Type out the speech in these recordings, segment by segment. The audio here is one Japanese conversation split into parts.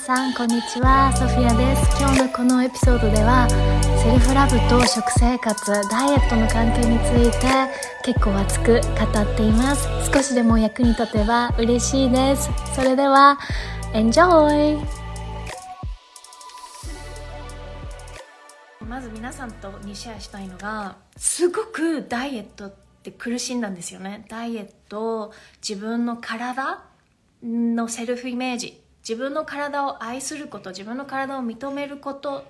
さんこんにちはソフィアです今日のこのエピソードではセルフラブと食生活ダイエットの関係について結構熱く語っています少しでも役に立てば嬉しいですそれでは Enjoy! まず皆さんとにシェアしたいのがすごくダイエットって苦しんだんですよねダイエット自分の体のセルフイメージ自分の体を愛すること自分の体を認めること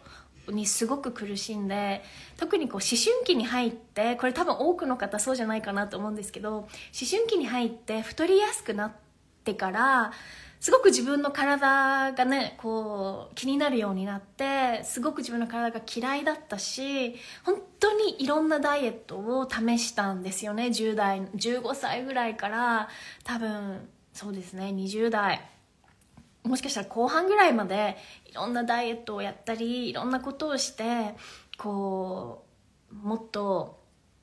にすごく苦しんで特にこう思春期に入ってこれ多分多くの方そうじゃないかなと思うんですけど思春期に入って太りやすくなってからすごく自分の体がねこう気になるようになってすごく自分の体が嫌いだったし本当にいろんなダイエットを試したんですよね。10代15歳ぐらいから多分そうですね。20代。もしかしたら後半ぐらいまでいろんなダイエットをやったりいろんなことをしてこうもっと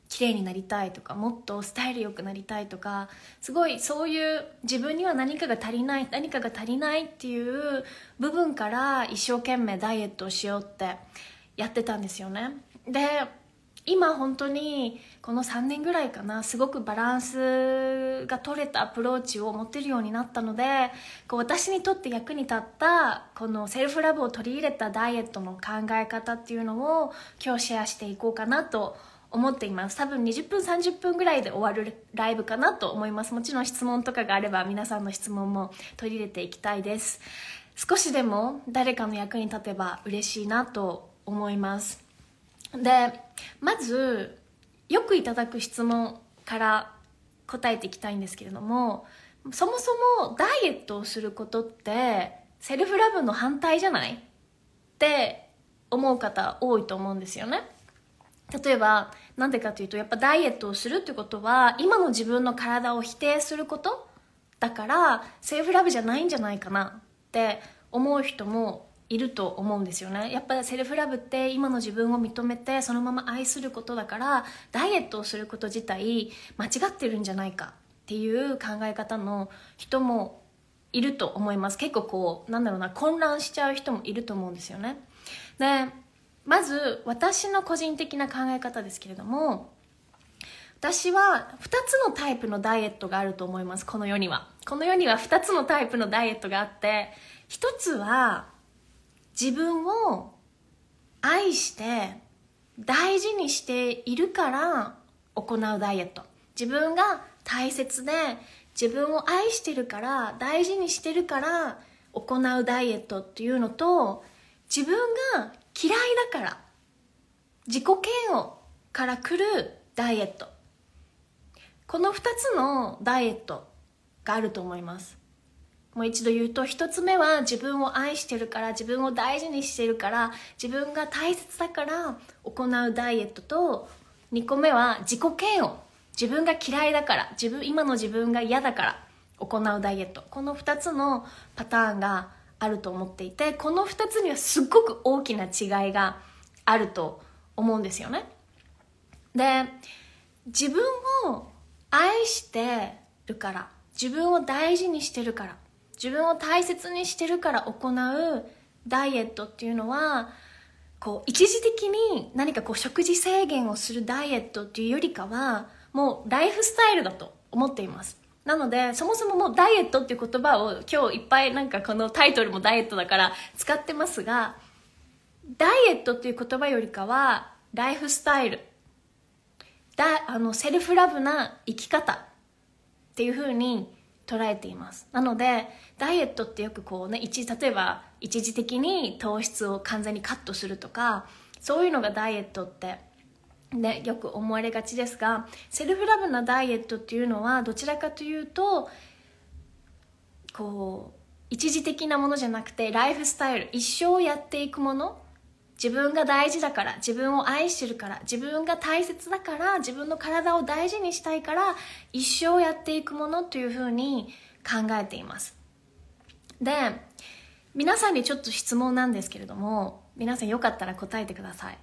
綺麗になりたいとかもっとスタイル良くなりたいとかすごいそういう自分には何かが足りない何かが足りないっていう部分から一生懸命ダイエットをしようってやってたんですよね。で今本当にこの3年ぐらいかなすごくバランスが取れたアプローチを持てるようになったのでこう私にとって役に立ったこのセルフラブを取り入れたダイエットの考え方っていうのを今日シェアしていこうかなと思っています。多分20分30分ぐらいで終わるライブかなと思います。もちろん質問とかがあれば皆さんの質問も取り入れていきたいです。少しでも誰かの役に立てば嬉しいなと思います。でまずよくいただく質問から答えていきたいんですけれどもそもそもダイエットをすることってセルフラブの反対じゃない？って思う方多いと思うんですよね。例えばなんでかというとやっぱダイエットをするってことは今の自分の体を否定することだからセルフラブじゃないんじゃないかなって思う人もいると思うんですよね。やっぱりセルフラブって今の自分を認めてそのまま愛することだからダイエットをすること自体間違ってるんじゃないかっていう考え方の人もいると思います。結構こうなんだろうな混乱しちゃう人もいると思うんですよね。でまず私の個人的な考え方ですけれども私は2つのタイプのダイエットがあると思います。この世には。この世には2つのタイプのダイエットがあって1つは自分を愛して大事にしているから行うダイエット。自分が大切で自分を愛してるから大事にしてるから行うダイエットっていうのと自分が嫌いだから自己嫌悪から来るダイエット。この2つのダイエットがあると思います。もう一度言うと1つ目は自分を愛してるから自分を大事にしてるから自分が大切だから行うダイエットと2個目は自己嫌悪。自分が嫌いだから自分今の自分が嫌だから行うダイエット。この2つのパターンがあると思っていてこの2つにはすっごく大きな違いがあると思うんですよね。で自分を愛してるから自分を大事にしてるから自分を大切にしてるから行うダイエットっていうのはこう一時的に何かこう食事制限をするダイエットっていうよりかはもうライフスタイルだと思っています。なのでそもそももうダイエットっていう言葉を今日いっぱいなんかこのタイトルもダイエットだから使ってますがダイエットっていう言葉よりかはライフスタイル。だあのセルフラブな生き方っていうふうに捉えています。なのでダイエットってよくこうね一例えば一時的に糖質を完全にカットするとかそういうのがダイエットってね、よく思われがちですがセルフラブなダイエットっていうのはどちらかというとこう一時的なものじゃなくてライフスタイル一生やっていくもの自分が大事だから自分を愛してるから自分が大切だから自分の体を大事にしたいから一生やっていくものというふうに考えています。で皆さんにちょっと質問なんですけれども皆さんよかったら答えてください。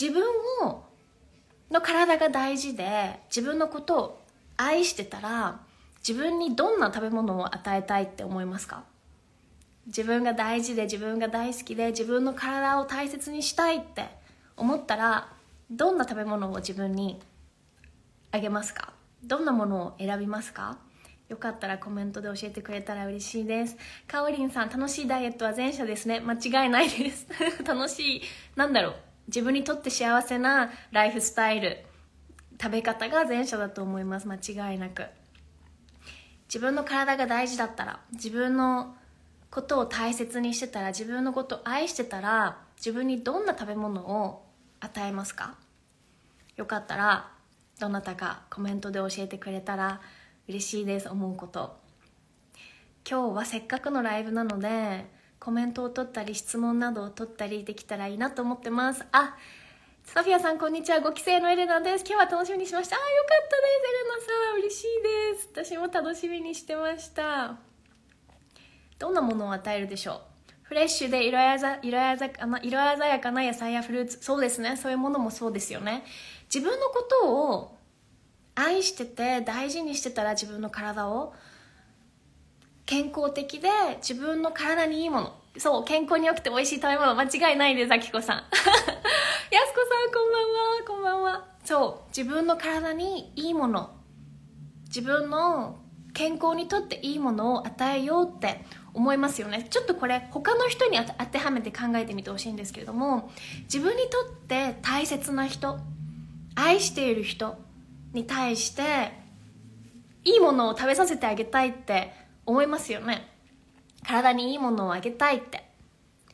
自分をの体が大事で自分のことを愛してたら自分にどんな食べ物を与えたいって思いますか？自分が大事で自分が大好きで自分の体を大切にしたいって思ったらどんな食べ物を自分にあげますか？どんなものを選びますか？よかったらコメントで教えてくれたら嬉しいです。かおりんさん、楽しいダイエットは前者ですね。間違いないです。楽しい、なんだろう。自分にとって幸せなライフスタイル、食べ方が前者だと思います。間違いなく。自分の体が大事だったら、自分のことを大切にしてたら、自分のことを愛してたら、自分にどんな食べ物を与えますか？よかったら、どなたかコメントで教えてくれたら嬉しいです思うこと。今日はせっかくのライブなのでコメントを取ったり質問などを取ったりできたらいいなと思ってます。あソフィアさんこんにちは。ご帰省のエレナです。今日は楽しみにしました。あよかったですエレナさん。嬉しいです。私も楽しみにしてました。どんなものを与えるでしょう？フレッシュで色鮮色色鮮やかな野菜やフルーツ。そうですね。そういうものもそうですよね。自分のことを愛してて大事にしてたら自分の体を健康的で自分の体にいいもの。そう健康に良くて美味しい食べ物。間違いないですあきこさん。やすこさんこんばんは。こんばんは。そう自分の体にいいもの。自分の健康にとっていいものを与えようって思いますよね。ちょっとこれ他の人に当てはめて考えてみてほしいんですけれども自分にとって大切な人愛している人に対していいものを食べさせてあげたいって思いますよね。体にいいものをあげたいって。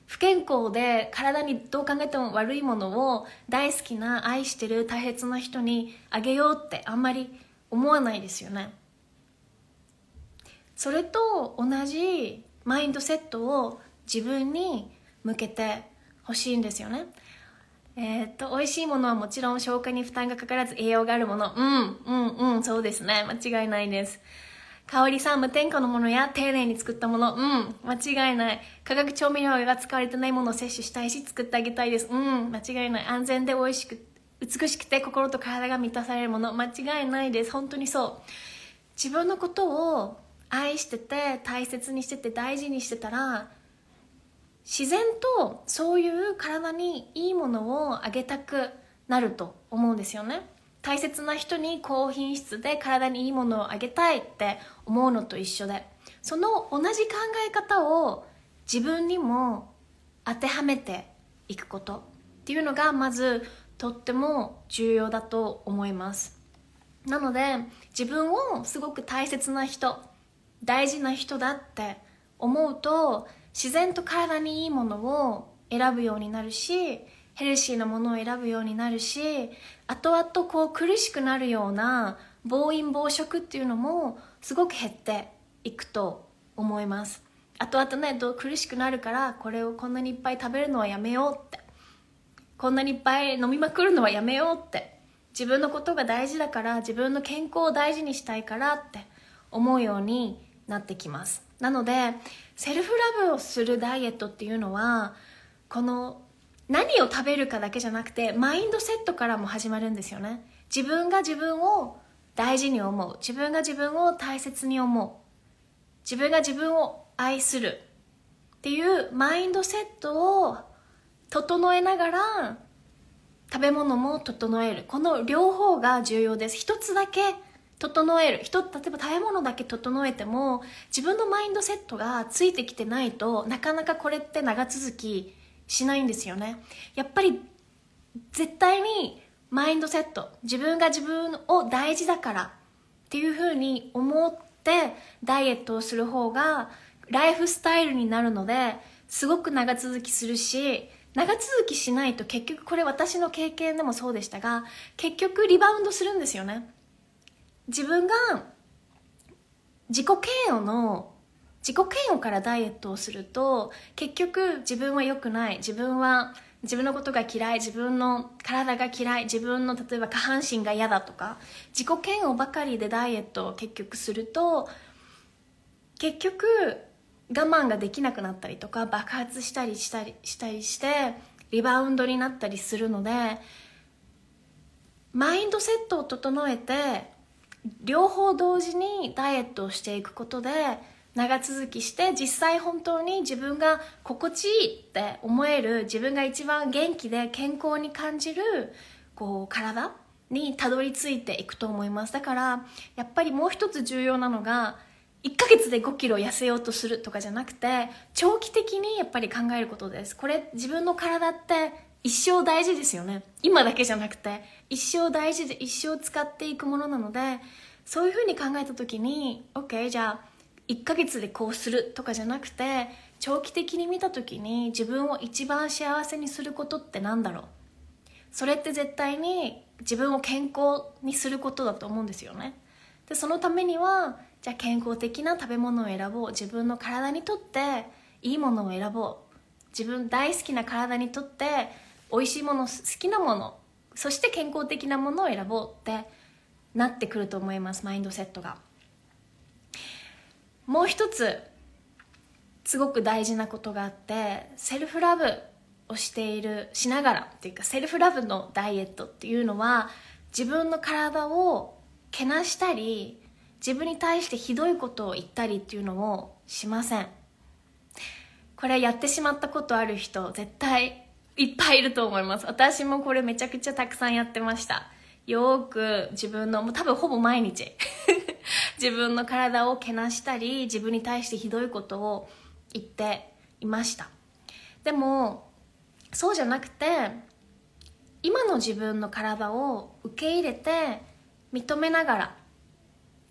不健康で体にどう考えても悪いものを大好きな愛してる大切な人にあげようってあんまり思わないですよね。それと同じマインドセットを自分に向けてほしいんですよねえー、っと、美味しいものはもちろん消化に負担がかからず栄養があるもの。うん、うん、うん、そうですね。間違いないです。香りさん、無添加のものや丁寧に作ったもの。うん、間違いない。化学調味料が使われてないものを摂取したいし、作ってあげたいです。うん、間違いない。安全で美味しく、美しくて心と体が満たされるもの。間違いないです。本当にそう。自分のことを愛してて、大切にしてて、大事にしてたら、自然とそういう体にいいものをあげたくなると思うんですよね。大切な人に高品質で体にいいものをあげたいって思うのと一緒でその同じ考え方を自分にも当てはめていくことっていうのがまずとっても重要だと思います。なので自分をすごく大切な人大事な人だって思うと自然と体にいいものを選ぶようになるしヘルシーなものを選ぶようになるし後々こう苦しくなるような暴飲暴食っていうのもすごく減っていくと思います。後々ね苦しくなるからこれをこんなにいっぱい食べるのはやめようって。こんなにいっぱい飲みまくるのはやめようって。自分のことが大事だから自分の健康を大事にしたいからって思うようになってきます。なのでセルフラブをするダイエットっていうのはこの何を食べるかだけじゃなくてマインドセットからも始まるんですよね。自分が自分を大事に思う。自分が自分を大切に思う。自分が自分を愛する。っていうマインドセットを整えながら食べ物も整える。この両方が重要です。一つだけ整える。人例えば食べ物だけ整えても自分のマインドセットがついてきてないとなかなかこれって長続きしないんですよね。やっぱり絶対にマインドセット自分が自分を大事だからっていうふうに思ってダイエットをする方がライフスタイルになるのですごく長続きするし長続きしないと結局これ私の経験でもそうでしたが結局リバウンドするんですよね。自分が自己嫌悪の自己嫌悪からダイエットをすると結局自分は良くない。自分は自分のことが嫌い。自分の体が嫌い。自分の例えば下半身が嫌だとか。自己嫌悪ばかりでダイエットを結局すると結局我慢ができなくなったりとか爆発したりしたりしたりしてリバウンドになったりするのでマインドセットを整えて両方同時にダイエットをしていくことで長続きして実際本当に自分が心地いいって思える自分が一番元気で健康に感じるこう体にたどり着いていくと思います。だからやっぱりもう一つ重要なのが1ヶ月で5キロ痩せようとするとかじゃなくて長期的にやっぱり考えることです。これ自分の体って一生大事ですよね。今だけじゃなくて一生大事で一生使っていくものなのでそういうふうに考えた時に OK じゃあ1ヶ月でこうするとかじゃなくて長期的に見た時に自分を一番幸せにすることって何だろう。それって絶対に自分を健康にすることだと思うんですよね。でそのためにはじゃあ健康的な食べ物を選ぼう。自分の体にとっていいものを選ぼう。自分大好きな体にとって美味しいもの好きなものそして健康的なものを選ぼうってなってくると思いますマインドセットが。もう一つすごく大事なことがあってセルフラブをしているしながらっていうかセルフラブのダイエットっていうのは自分の体をけなしたり自分に対してひどいことを言ったりっていうのをしません。これやってしまったことある人絶対いっぱいいると思います。私もこれめちゃくちゃたくさんやってました。よく自分のもう多分ほぼ毎日。自分の体をけなしたり自分に対してひどいことを言っていました。でもそうじゃなくて今の自分の体を受け入れて認めながら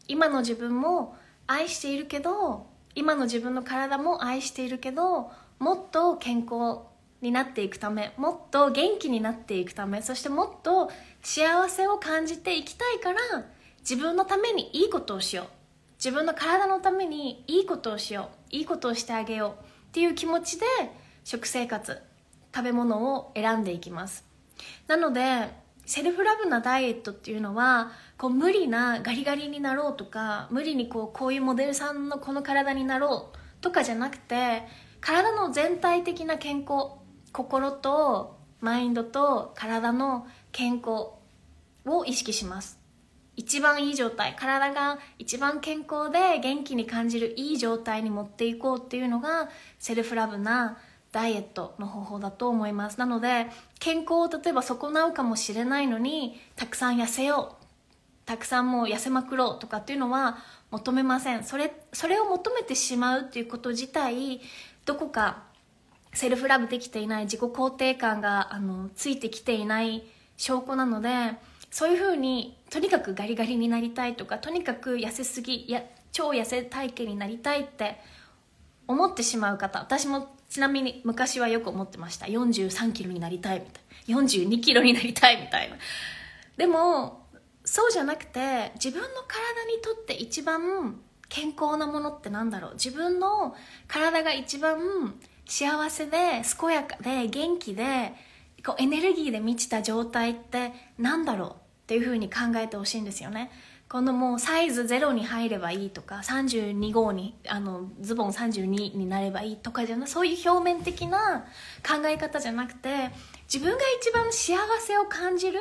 今の自分も愛しているけど今の自分の体も愛しているけどもっと健康になっていくためもっと元気になっていくためそしてもっと幸せを感じていきたいから自分のためにいいことをしよう。自分の体のためにいいことをしよう。いいことをしてあげよう。っていう気持ちで食生活食べ物を選んでいきます。なのでセルフラブなダイエットっていうのはこう無理なガリガリになろうとか無理にこうこういうモデルさんのこの体になろうとかじゃなくて体の全体的な健康心とマインドと体の健康を意識します。一番いい状態。体が一番健康で元気に感じるいい状態に持っていこうっていうのがセルフラブなダイエットの方法だと思います。なので健康を例えば損なうかもしれないのにたくさん痩せよう。たくさんもう痩せまくろうとかっていうのは求めません。それそれを求めてしまうっていうこと自体どこかセルフラブできていない自己肯定感があのついてきていない証拠なのでそういうふうにとにかくガリガリになりたいとかとにかく痩せすぎや超痩せ体型になりたいって思ってしまう方私もちなみに昔はよく思ってました。4 3キロになりたいみたいな。4 2キロになりたいみたいな。でもそうじゃなくて自分の体にとって一番健康なものってなんだろう。自分の体が一番幸せで健やかで元気でこうエネルギーで満ちた状態ってなんだろうっていうふうに考えてほしいんですよね。このもうサイズ0に入ればいいとか32号にあのズボン32になればいいとかじゃなそういう表面的な考え方じゃなくて自分が一番幸せを感じる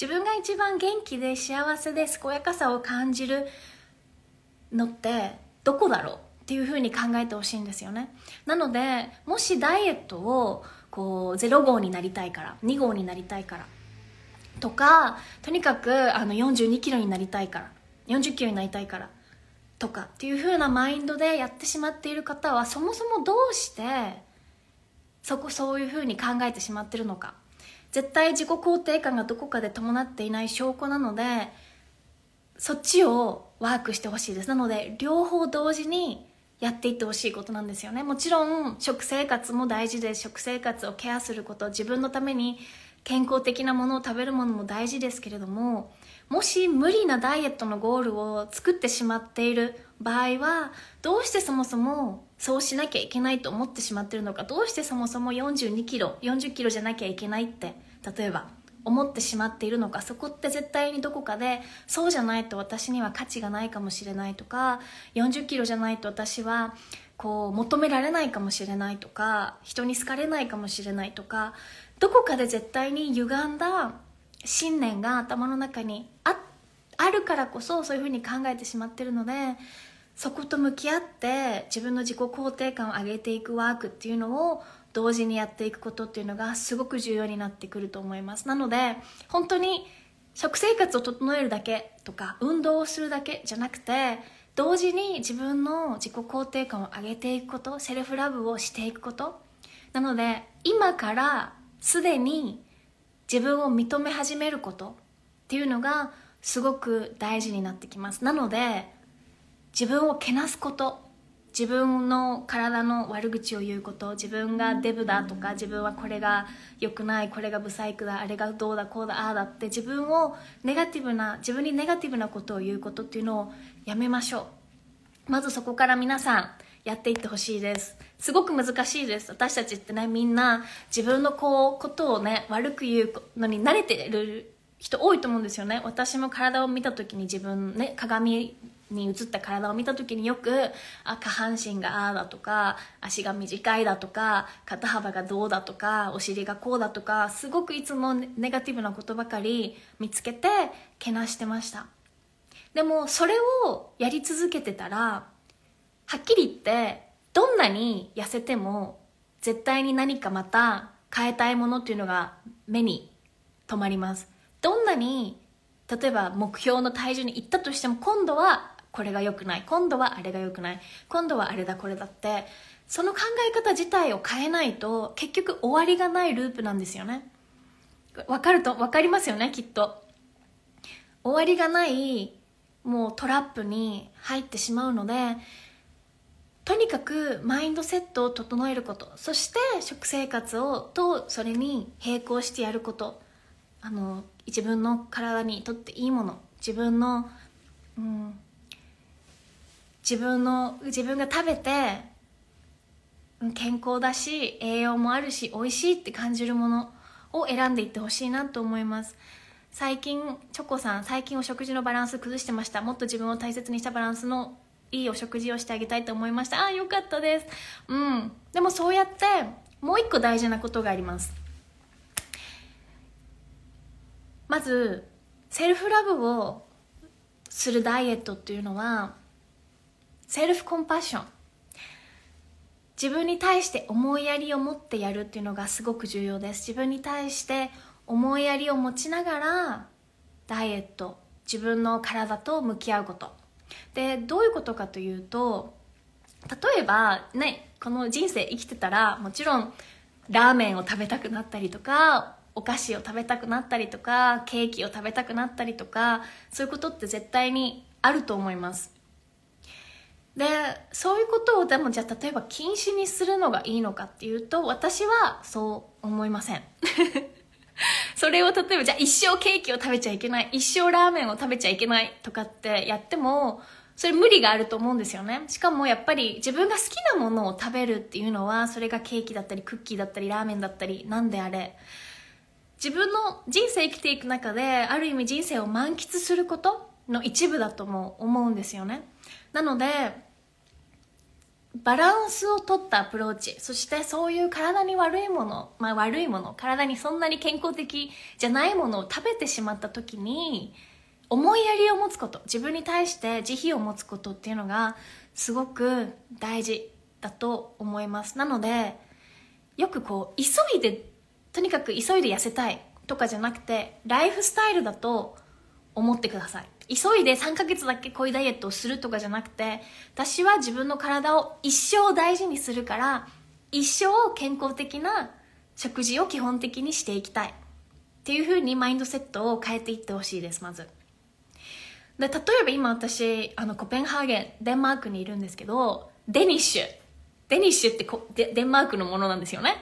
自分が一番元気で幸せで健やかさを感じるのってどこだろうっていうふうに考えてほしいんですよね。なのでもしダイエットをこう0号になりたいから2号になりたいからとかとにかくあの42キロになりたいから40キロになりたいからとかっていう風なマインドでやってしまっている方はそもそもどうしてそこそういう風に考えてしまってるのか。絶対自己肯定感がどこかで伴っていない証拠なのでそっちをワークしてほしいです。なので両方同時にやっていってほしいことなんですよね。もちろん食生活も大事で食生活をケアすること自分のために健康的なものを食べるものも大事ですけれどももし無理なダイエットのゴールを作ってしまっている場合はどうしてそもそもそうしなきゃいけないと思ってしまってるのかどうしてそもそも4 2キロ40キロじゃなきゃいけないって例えば思ってしまっているのかそこって絶対にどこかでそうじゃないと私には価値がないかもしれないとか40キロじゃないと私はこう求められないかもしれないとか人に好かれないかもしれないとかどこかで絶対に歪んだ信念が頭の中にああるからこそそういうふうに考えてしまってるのでそこと向き合って自分の自己肯定感を上げていくワークっていうのを同時にやっていくことっていうのがすごく重要になってくると思います。なので本当に食生活を整えるだけとか運動をするだけじゃなくて同時に自分の自己肯定感を上げていくことセルフラブをしていくこと。なので今からすでに自分を認め始めることっていうのがすごく大事になってきます。なので自分をけなすこと自分の体の悪口を言うこと自分がデブだとか自分はこれが良くないこれがブサイクだあれがどうだこうだああだって自分をネガティブな自分にネガティブなことを言うことっていうのをやめましょう。まずそこから皆さんやっていってほしいです。すごく難しいです。私たちってねみんな自分のこうことをね悪く言うのに慣れてる人多いと思うんですよね。私も体を見た時に自分ね鏡に映った体を見た時によくあ下半身がああだとか足が短いだとか肩幅がどうだとかお尻がこうだとかすごくいつもネガティブなことばかり見つけてけなしてました。でもそれをやり続けてたらはっきり言ってどんなに痩せても絶対に何かまた変えたいものっていうのが目に留まります。どんなに例えば目標の体重に行ったとしても今度はこれが良くない。今度はあれが良くない。今度はあれだこれだって。その考え方自体を変えないと結局終わりがないループなんですよね。わかると分かりますよねきっと。終わりがないもうトラップに入ってしまうのでとにかくマインドセットを整えること。そして食生活をとそれに並行してやること。あの自分の体にとっていいもの。自分の、うん、自分の自分が食べて健康だし栄養もあるし美味しいって感じるものを選んでいってほしいなと思います。最近チョコさん最近お食事のバランス崩してました。もっと自分を大切にしたバランスのいいお食事をしてあげたいと思いました。ああよかったです。うん。でもそうやってもう一個大事なことがあります。まずセルフラブをするダイエットっていうのはセルフコンパッション。自分に対して思いやりを持ってやるっていうのがすごく重要です。自分に対して思いやりを持ちながらダイエット自分の体と向き合うこと。でどういうことかというと例えばねこの人生生きてたらもちろんラーメンを食べたくなったりとかお菓子を食べたくなったりとかケーキを食べたくなったりとかそういうことって絶対にあると思います。でそういうことをでもじゃあ例えば禁止にするのがいいのかっていうと私はそう思いません。それを例えばじゃあ一生ケーキを食べちゃいけない一生ラーメンを食べちゃいけないとかってやってもそれ無理があると思うんですよね。しかもやっぱり自分が好きなものを食べるっていうのはそれがケーキだったりクッキーだったりラーメンだったりなんであれ。自分の人生生きていく中である意味人生を満喫することの一部だとも思うんですよね。なのでバランスをとったアプローチ。そしてそういう体に悪いもの、まあ、悪いもの体にそんなに健康的じゃないものを食べてしまった時に思いやりを持つこと。自分に対して慈悲を持つことっていうのがすごく大事だと思います。なのでよくこう急いでとにかく急いで痩せたいとかじゃなくてライフスタイルだと思ってください。急いで3ヶ月だけこういうダイエットをするとかじゃなくて私は自分の体を一生大事にするから一生健康的な食事を基本的にしていきたいっていうふうにマインドセットを変えていってほしいですまず。で例えば今私あのコペンハーゲンデンマークにいるんですけどデニッシュ。デニッシュってこデデンマークのものなんですよね。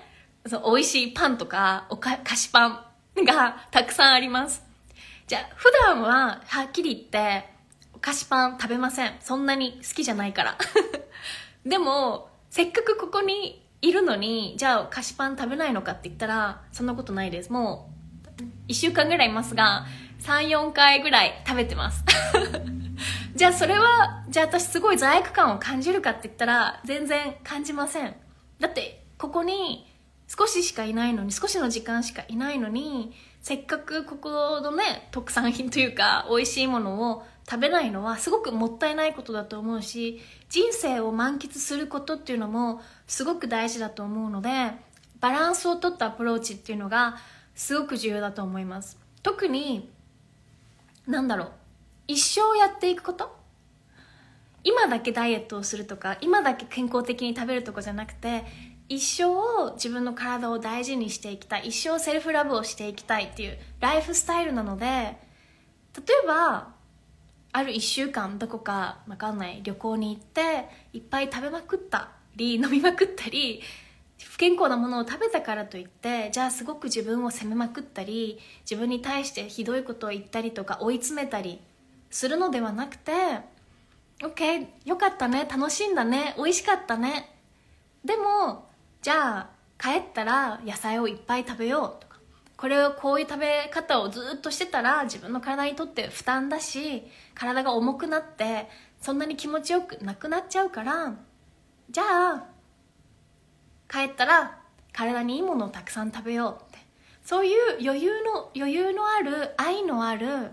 そう美味しいパンとかおか菓子パンがたくさんあります。じゃあ、普段は、はっきり言って、お菓子パン食べません。そんなに好きじゃないから。でも、せっかくここにいるのに、じゃあお菓子パン食べないのかって言ったら、そんなことないです。もう、一週間ぐらいいますが、3、4回ぐらい食べてます。じゃあそれは、じゃあ私すごい罪悪感を感じるかって言ったら、全然感じません。だって、ここに少ししかいないのに、少しの時間しかいないのに、せっかくここのね特産品というか美味しいものを食べないのはすごくもったいないことだと思うし人生を満喫することっていうのもすごく大事だと思うのでバランスをとったアプローチっていうのがすごく重要だと思います。特になんだろう一生やっていくこと？今だけダイエットをするとか今だけ健康的に食べるとかじゃなくて一生自分の体を大事にしていきたい。一生セルフラブをしていきたいっていうライフスタイルなので例えばある1週間どこかわかんない旅行に行っていっぱい食べまくったり飲みまくったり不健康なものを食べたからといってじゃあすごく自分を責めまくったり自分に対してひどいことを言ったりとか追い詰めたりするのではなくて OK よかったね楽しんだね美味しかったね。でもじゃあ帰ったら野菜をいっぱい食べようとか。これをこういう食べ方をずっとしてたら自分の体にとって負担だし体が重くなってそんなに気持ちよくなくなっちゃうからじゃあ帰ったら体にいいものをたくさん食べようって。そういう余裕の余裕のある愛のある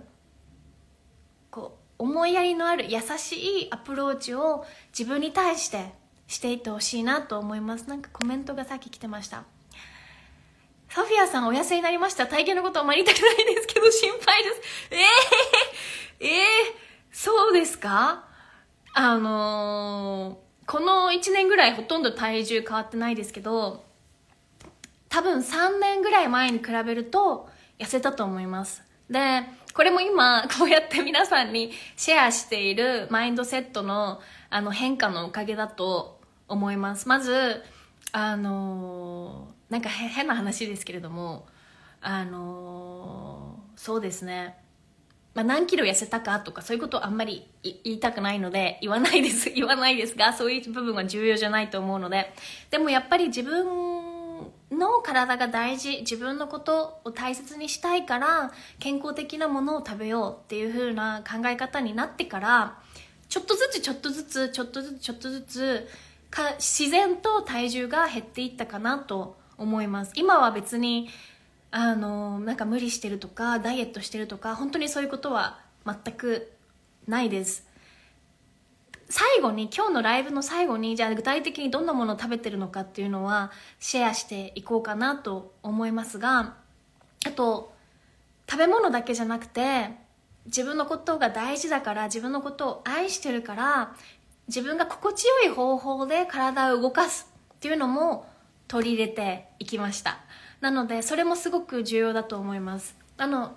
こう思いやりのある優しいアプローチを自分に対してしていってほしいなと思います。なんかコメントがさっき来てました。ソフィアさんお痩せになりました。体型のことあまり言いたくないですけど心配です。ええー、えー、そうですか？あのー、この1年ぐらいほとんど体重変わってないですけど多分3年ぐらい前に比べると痩せたと思います。でこれも今こうやって皆さんにシェアしているマインドセットのあの変化のおかげだと思います。まずあのなんか変な話ですけれどもあのそうですね。まあ、何キロ痩せたかとかそういうことをあんまり言いたくないので言わないです。言わないですがそういう部分は重要じゃないと思うので。でもやっぱり自分の体が大事自分のことを大切にしたいから健康的なものを食べようっていう風な考え方になってからちょっとずつちょっとずつちょっとずつちょっとずつか自然と体重が減っていったかなと思います。今は別にあのなんか無理してるとかダイエットしてるとか本当にそういうことは全くないです。最後に今日のライブの最後にじゃあ具体的にどんなものを食べてるのかっていうのはシェアしていこうかなと思いますがあと食べ物だけじゃなくて自分のことが大事だから自分のことを愛してるから自分が心地よい方法で体を動かすっていうのも取り入れていきました。なのでそれもすごく重要だと思います。あの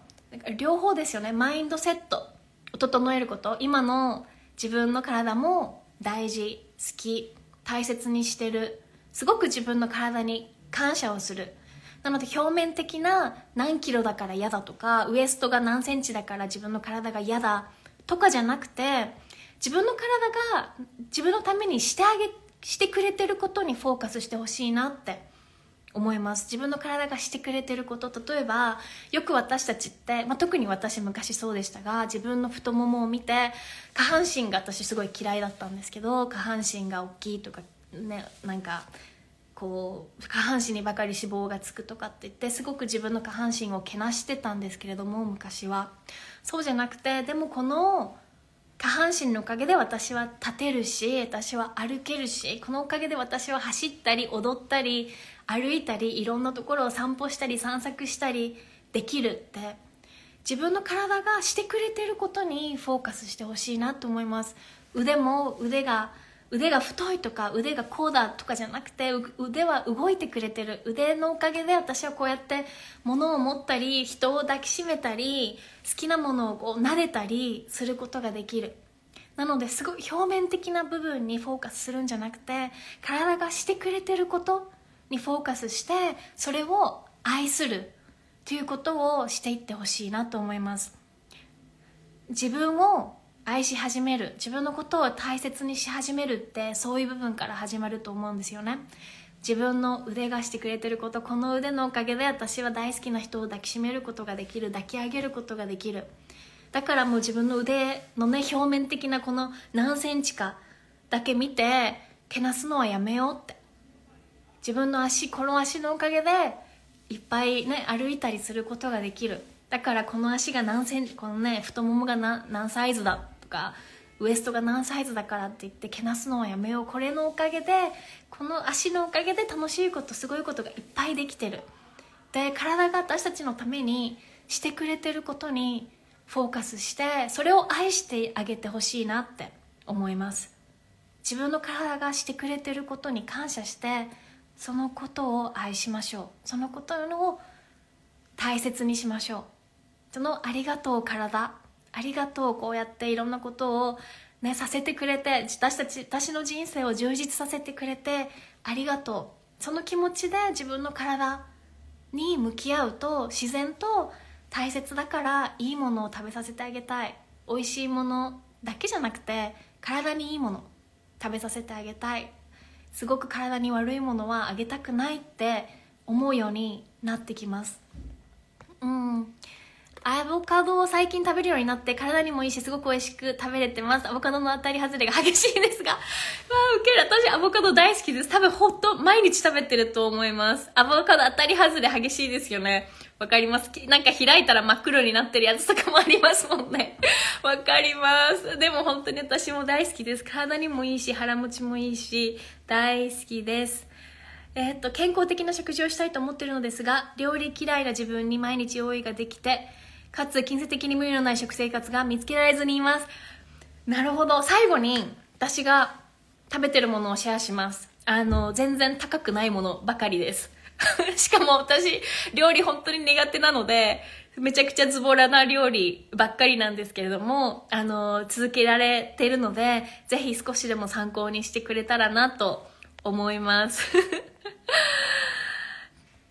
両方ですよね。マインドセットを整えること。今の自分の体も大事。好き。大切にしてる。すごく自分の体に感謝をする。なので表面的な何キロだから嫌だとかウエストが何センチだから自分の体が嫌だとかじゃなくて自分の体が自分のためにしてあげしてくれてることにフォーカスしてほしいなって思います。自分の体がしてくれてること。例えばよく私たちって、まあ、特に私昔そうでしたが自分の太ももを見て下半身が私すごい嫌いだったんですけど下半身が大きいとかねなんかこう下半身にばかり脂肪がつくとかって言ってすごく自分の下半身をけなしてたんですけれども昔は。そうじゃなくてでもこの下半身のおかげで私は立てるし私は歩けるしこのおかげで私は走ったり踊ったり歩いたりいろんなところを散歩したり散策したりできるって自分の体がしてくれてることにフォーカスしてほしいなと思います。腕も腕が腕が太いとか腕がこうだとかじゃなくて腕は動いてくれてる。腕のおかげで私はこうやって物を持ったり人を抱きしめたり好きなものをこう撫でたりすることができる。なのですごい表面的な部分にフォーカスするんじゃなくて体がしてくれてることにフォーカスしてそれを愛する。ということをしていってほしいなと思います。自分を愛し始める。自分のことを大切にし始めるってそういう部分から始まると思うんですよね。自分の腕がしてくれてることこの腕のおかげで私は大好きな人を抱きしめることができる。抱き上げることができる。だからもう自分の腕のね表面的なこの何センチかだけ見てけなすのはやめようって。自分の足この足のおかげでいっぱいね歩いたりすることができる。だからこの足が何センこのね太ももが何何サイズだ。とかウエストが何サイズだからって言ってけなすのはやめよう。これのおかげでこの足のおかげで楽しいことすごいことがいっぱいできてる。で体が私たちのためにしてくれてることにフォーカスしてそれを愛してあげてほしいなって思います。自分の体がしてくれてることに感謝してそのことを愛しましょう。そのことを大切にしましょう。そのありがとう体。ありがとう。こうやっていろんなことをねさせてくれて私たち私の人生を充実させてくれてありがとう。その気持ちで自分の体に向き合うと自然と大切だからいいものを食べさせてあげたい。美味しいものだけじゃなくて体にいいもの食べさせてあげたい。すごく体に悪いものはあげたくないって思うようになってきます。うん。アボカドを最近食べるようになって体にもいいしすごく美味しく食べれてますアボカドの当たり外れが激しいですが わあウケる私アボカド大好きです多分ほんと毎日食べてると思いますアボカド当たり外れ激しいですよねわかりますなんか開いたら真っ黒になってるやつとかもありますもんね。わかります。でも本当に私も大好きです。体にもいいし、腹持ちもいいし、大好きです。え、っと、健康的な食事をしたいと思ってるのですが、料理嫌いな自分に毎日用意ができて、かつ金銭的に無理のない食生活が見つけられずにいます。なるほど。最後に私が食べてるものをシェアします。あの、全然高くないものばかりです。しかも私、料理本当に苦手なので、めちゃくちゃズボラな料理ばっかりなんですけれども、あの、続けられてるので、ぜひ少しでも参考にしてくれたらなと思います。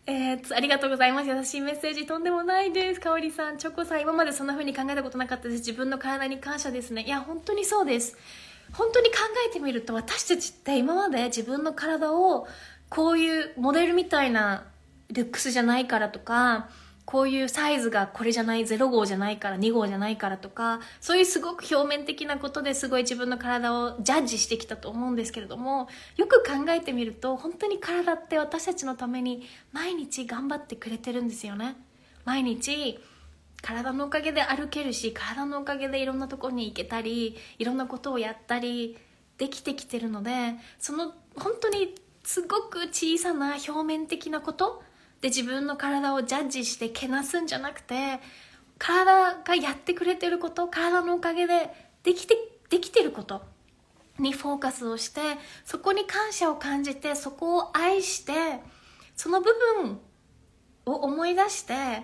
えー、ありがとうございます。優しいメッセージとんでもないです。かおりさん、チョコさん、今までそんな風に考えたことなかったです。自分の体に感謝ですね。いや、本当にそうです。本当に考えてみると、私たちって今まで自分の体をこういうモデルみたいなルックスじゃないからとか、こういうサイズがこれじゃない、0号じゃないから、2号じゃないからとか、そういうすごく表面的なことですごい自分の体をジャッジしてきたと思うんですけれども、よく考えてみると、本当に体って私たちのために毎日頑張ってくれてるんですよね。毎日、体のおかげで歩けるし、体のおかげでいろんなとこに行けたり、いろんなことをやったり、できてきてるので、その本当にすごく小さな表面的なことで自分の体をジャッジしてけなすんじゃなくて体がやってくれてること体のおかげでできてできてることにフォーカスをしてそこに感謝を感じてそこを愛してその部分を思い出して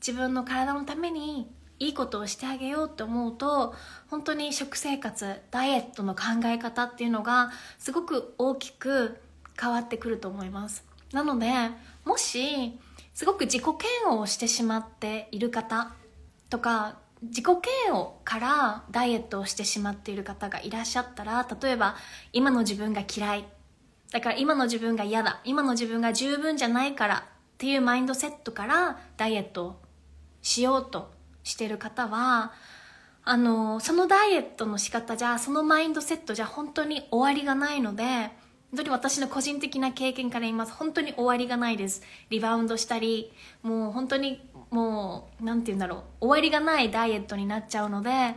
自分の体のためにいいことをしてあげようって思うと本当に食生活ダイエットの考え方っていうのがすごく大きく変わってくると思います。なのでもしすごく自己嫌悪をしてしまっている方とか自己嫌悪からダイエットをしてしまっている方がいらっしゃったら例えば今の自分が嫌い。だから今の自分が嫌だ。今の自分が十分じゃないからっていうマインドセットからダイエットをしようとしてる方はあのそのダイエットの仕方じゃそのマインドセットじゃ本当に終わりがないので本当に私の個人的な経験から言います。本当に終わりがないです。リバウンドしたりもう本当にもう何て言うんだろう。終わりがないダイエットになっちゃうので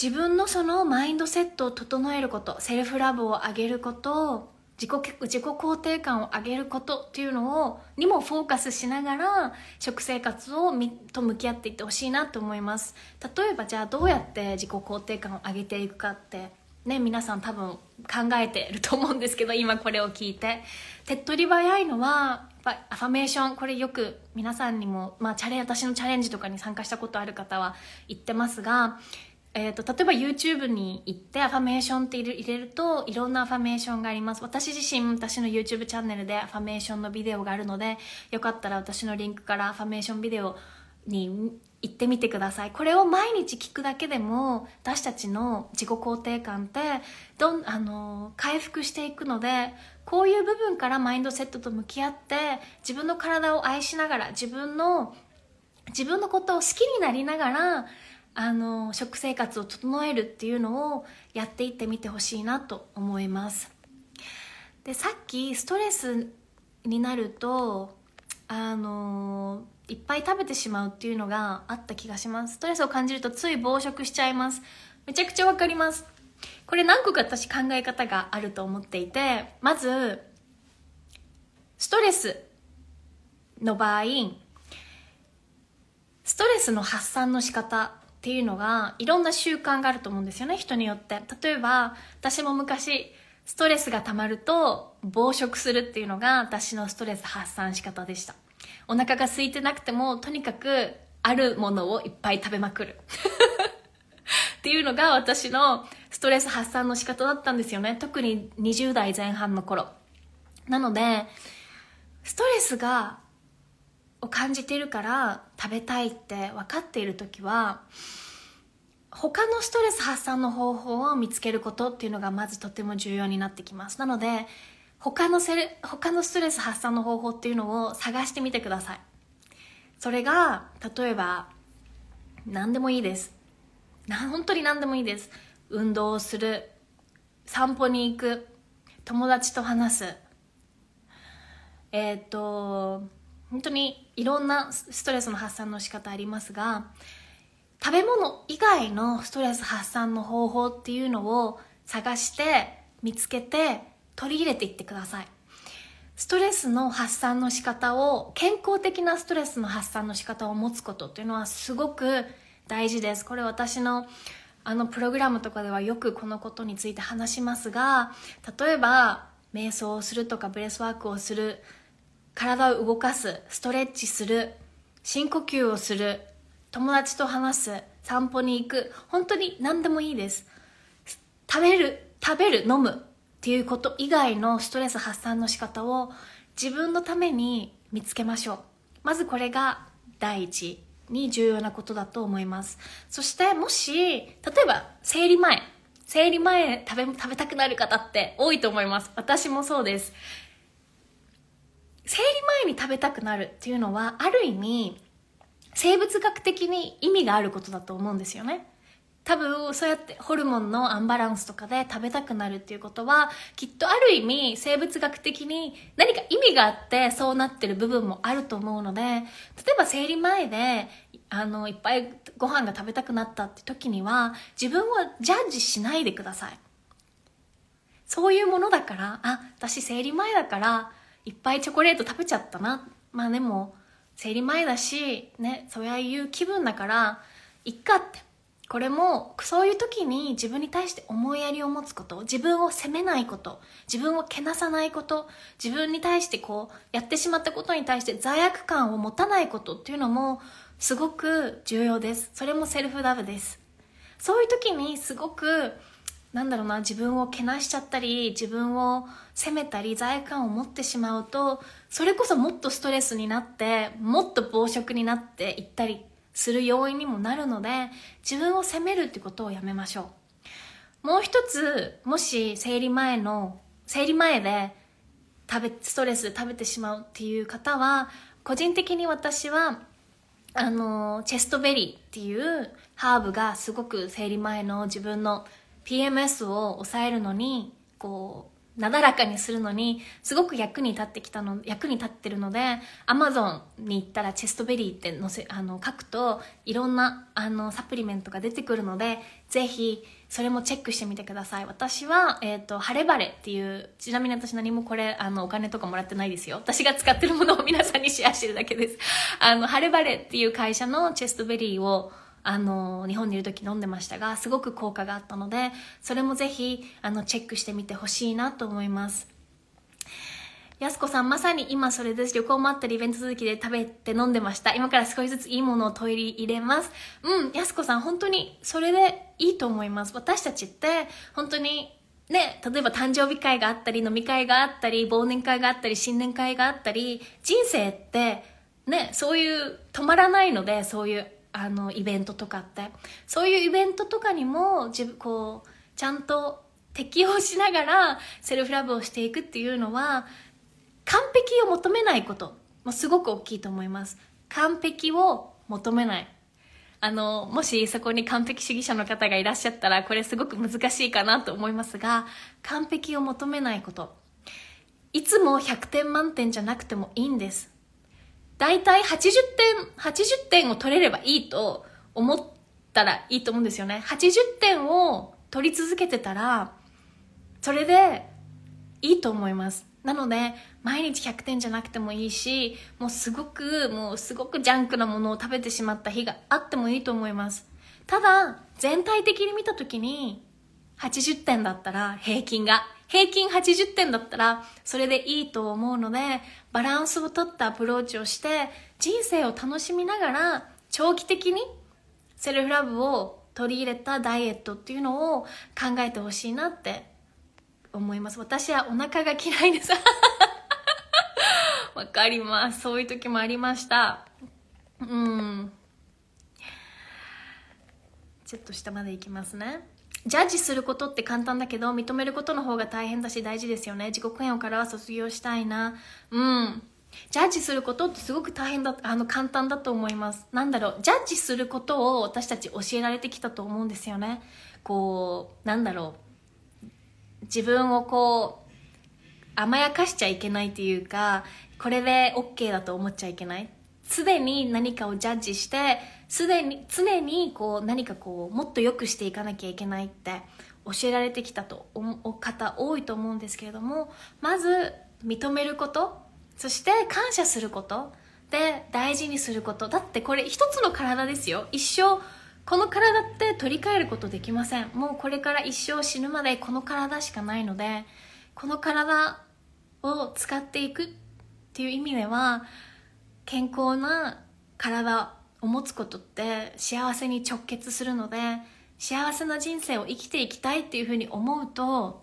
自分のそのマインドセットを整えることセルフラブを上げること自己自己肯定感を上げることっていうのをにもフォーカスしながら食生活をみと向き合っていってほしいなと思います。例えばじゃあどうやって自己肯定感を上げていくかってね、皆さん多分考えてると思うんですけど今これを聞いて。手っ取り早いのはやっぱアファメーションこれよく皆さんにも、まあ、チャレ私のチャレンジとかに参加したことある方は言ってますが、えーと、例えば YouTube に行ってアファメーションって入れるといろんなアファメーションがあります。私自身私の YouTube チャンネルでアファメーションのビデオがあるのでよかったら私のリンクからアファメーションビデオに行ってみてください。これを毎日聞くだけでも私たちの自己肯定感ってどんあの回復していくのでこういう部分からマインドセットと向き合って自分の体を愛しながら自分の自分のことを好きになりながらあの食生活を整えるっていうのをやっていってみてほしいなと思います。でさっきストレスになるとあのいっぱい食べてしまうっていうのがあった気がします。ストレスを感じるとつい暴食しちゃいます。めちゃくちゃわかります。これ何個か私考え方があると思っていてまずストレスの場合ストレスの発散の仕方っていうのがいろんな習慣があると思うんですよね人によって。例えば私も昔ストレスが溜まると暴食するっていうのが私のストレス発散仕方でした。お腹が空いてなくてもとにかくあるものをいっぱい食べまくる。っていうのが私のストレス発散の仕方だったんですよね。特に20代前半の頃。なのでストレスがを感じているから食べたいって分かっている時は他のストレス発散の方法を見つけることっていうのがまずとても重要になってきます。なので他のセル他のストレス発散の方法っていうのを探してみてください。それが例えば何でもいいです。な本当に何でもいいです。運動をする。散歩に行く。友達と話す。えっ、と本当にいろんなストレスの発散の仕方ありますが食べ物以外のストレス発散の方法っていうのを探して見つけて取り入れていってください。ストレスの発散の仕方を健康的なストレスの発散の仕方を持つことっていうのはすごく大事です。これ私のあのプログラムとかではよくこのことについて話しますが例えば瞑想をするとかブレスワークをする体を動かすストレッチする深呼吸をする友達と話す散歩に行く本当に何でもいいです。食べる食べる飲む。っていうこと以外のストレス発散の仕方を自分のために見つけましょう。まずこれが第一に重要なことだと思います。そしてもし例えば生理前。生理前食べ食べたくなる方って多いと思います。私もそうです。生理前に食べたくなるっていうのはある意味生物学的に意味があることだと思うんですよね。多分そうやってホルモンのアンバランスとかで食べたくなるっていうことはきっとある意味生物学的に何か意味があってそうなってる部分もあると思うので例えば生理前であのいっぱいご飯が食べたくなったって時には自分をジャッジしないでください。そういうものだからあ私生理前だからいっぱいチョコレート食べちゃったな。まあでも生理前だしねそういう気分だからいっかって。これもそういう時に自分に対して思いやりを持つこと自分を責めないこと自分をけなさないこと自分に対してこうやってしまったことに対して罪悪感を持たないことっていうのもすごく重要です。それもセルフラブです。そういう時にすごくなんだろうな自分をけなしちゃったり自分を責めたり罪悪感を持ってしまうとそれこそもっとストレスになってもっと暴食になっていったりする要因にもなるので自分を責めるってことをやめましょう。もう一つもし生理前の生理前で食べストレスで食べてしまうっていう方は個人的に私はあのチェストベリーっていうハーブがすごく生理前の自分の PMS を抑えるのにこうなだらかにするのにすごく役に立ってきたの役に立ってるので Amazon に行ったらチェストベリーって載せあの書くといろんなあのサプリメントが出てくるのでぜひそれもチェックしてみてください。私は、えーと、晴れ晴れっていうちなみに私何もこれあのお金とかもらってないですよ。私が使ってるものを皆さんにシェアしてるだけです。あの晴れ晴れっていう会社のチェストベリーをあの日本にいる時飲んでましたがすごく効果があったのでそれもぜひあのチェックしてみてほしいなと思います。やすこさんまさに今それです。旅行もあったりイベント続きで食べて飲んでました。今から少しずついいものを取り入れます。うんやすこさん本当にそれでいいと思います。私たちって本当にね、例えば誕生日会があったり飲み会があったり忘年会があったり新年会があったり人生ってねそういう止まらないのでそういうあのイベントとかって。そういうイベントとかにも自分こうちゃんと適応しながらセルフラブをしていくっていうのは完璧を求めないこと。もすごく大きいと思います。完璧を求めない。あのもしそこに完璧主義者の方がいらっしゃったらこれすごく難しいかなと思いますが完璧を求めないこと。いつも100点満点じゃなくてもいいんです。大体80点、80点を取れればいいと思ったらいいと思うんですよね。80点を取り続けてたら、それでいいと思います。なので、毎日100点じゃなくてもいいし、もうすごく、もうすごくジャンクなものを食べてしまった日があってもいいと思います。ただ、全体的に見たときに、80点だったら、平均が。平均80点だったら、それでいいと思うので、バランスをとったアプローチをして、人生を楽しみながら、長期的にセルフラブを取り入れたダイエットっていうのを考えてほしいなって思います。私はお腹が嫌いです。わかります。そういう時もありました。うん。ちょっと下まで行きますね。ジャッジすることって簡単だけど、認めることの方が大変だし大事ですよね。自己嫌悪からは卒業したいな。うん。ジャッジすることってすごく大変だ、あの、簡単だと思います。なんだろう、ジャッジすることを私たち教えられてきたと思うんですよね。こう、なんだろう。自分をこう甘やかしちゃいけないっていうかこれで OK だと思っちゃいけないすでに何かをジャッジしてすでに常にこう何かこうもっと良くしていかなきゃいけないって教えられてきたと思う方多いと思うんですけれどもまず認めることそして感謝することで大事にすること。だってこれ一つの体ですよ。一生この体って取り替えることできません。もうこれから一生死ぬまでこの体しかないのでこの体を使っていくっていう意味では健康な体を持つことって幸せに直結するので幸せな人生を生きていきたいっていうふうに思うと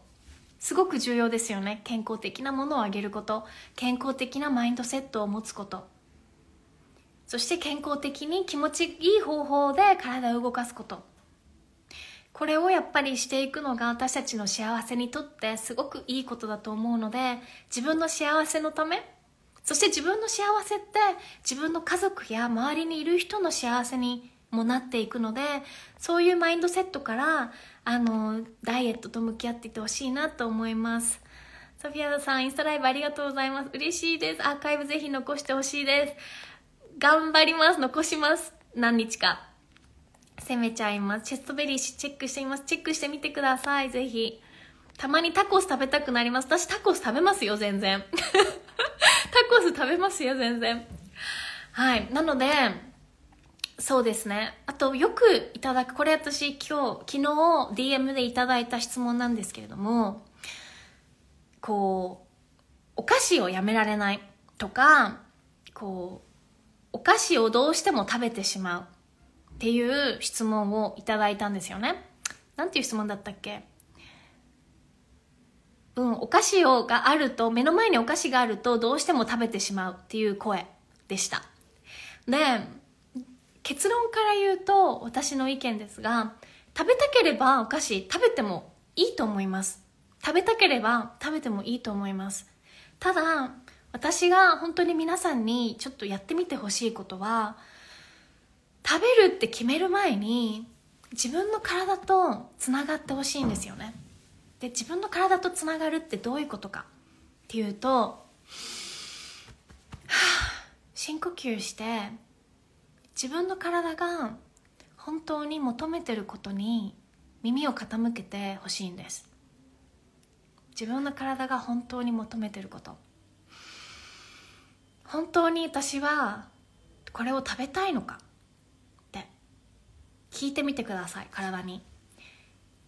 すごく重要ですよね。健康的なものをあげること。健康的なマインドセットを持つこと。そして健康的に気持ちいい方法で体を動かすこと。これをやっぱりしていくのが私たちの幸せにとってすごくいいことだと思うので自分の幸せのためそして自分の幸せって自分の家族や周りにいる人の幸せにもなっていくのでそういうマインドセットからあのダイエットと向き合っていってほしいなと思いますソフィアさんインスタライブありがとうございます嬉しいですアーカイブぜひ残してほしいです頑張ります。残します。何日か。攻めちゃいます。チェストベリーチェックしています。チェックしてみてください。ぜひ。たまにタコス食べたくなります。私タコス食べますよ、全然。タコス食べますよ、全然。はい。なので、そうですね。あと、よくいただく、これ私今日、昨日 DM でいただいた質問なんですけれども、こう、お菓子をやめられないとか、こう、お菓子をどうしても食べてしまうっていう質問をいただいたんですよね。なんていう質問だったっけ？うん、お菓子をがあると、目の前にお菓子があるとどうしても食べてしまうっていう声でした。で、結論から言うと私の意見ですが、食べたければお菓子食べてもいいと思います。食べたければ食べてもいいと思います。ただ、私が本当に皆さんにちょっとやってみてほしいことは食べるって決める前に自分の体とつながってほしいんですよねで自分の体とつながるってどういうことかっていうと、はあ、深呼吸して自分の体が本当に求めてることに耳を傾けてほしいんです。自分の体が本当に求めてること。本当に私はこれを食べたいのかって聞いてみてください体に。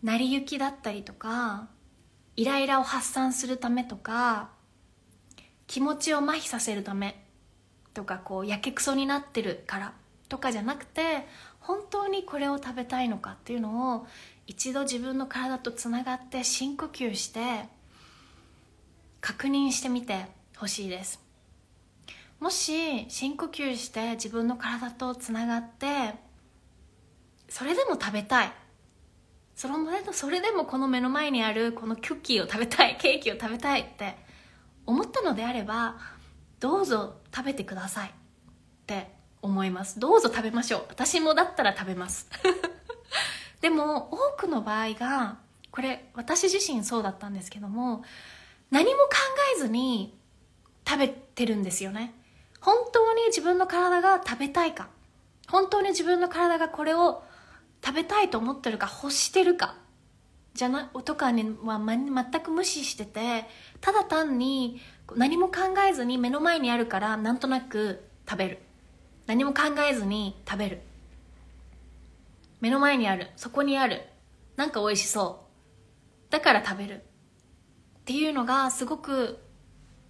成り行きだったりとかイライラを発散するためとか気持ちを麻痺させるためとかこうやけくそになってるからとかじゃなくて本当にこれを食べたいのかっていうのを一度自分の体とつながって深呼吸して確認してみてほしいです。もし深呼吸して自分の体とつながってそれでも食べたいそのそれでもこの目の前にあるこのクッキーを食べたいケーキを食べたいって思ったのであればどうぞ食べてくださいって思います。どうぞ食べましょう。私もだったら食べます。でも多くの場合がこれ私自身そうだったんですけども何も考えずに食べてるんですよね。本当に自分の体が食べたいか本当に自分の体がこれを食べたいと思ってるか欲してるかじゃなとかには、ま、全く無視しててただ単に何も考えずに目の前にあるからなんとなく食べる。何も考えずに食べる。目の前にある。そこにある。なんか美味しそう。だから食べる。っていうのがすごく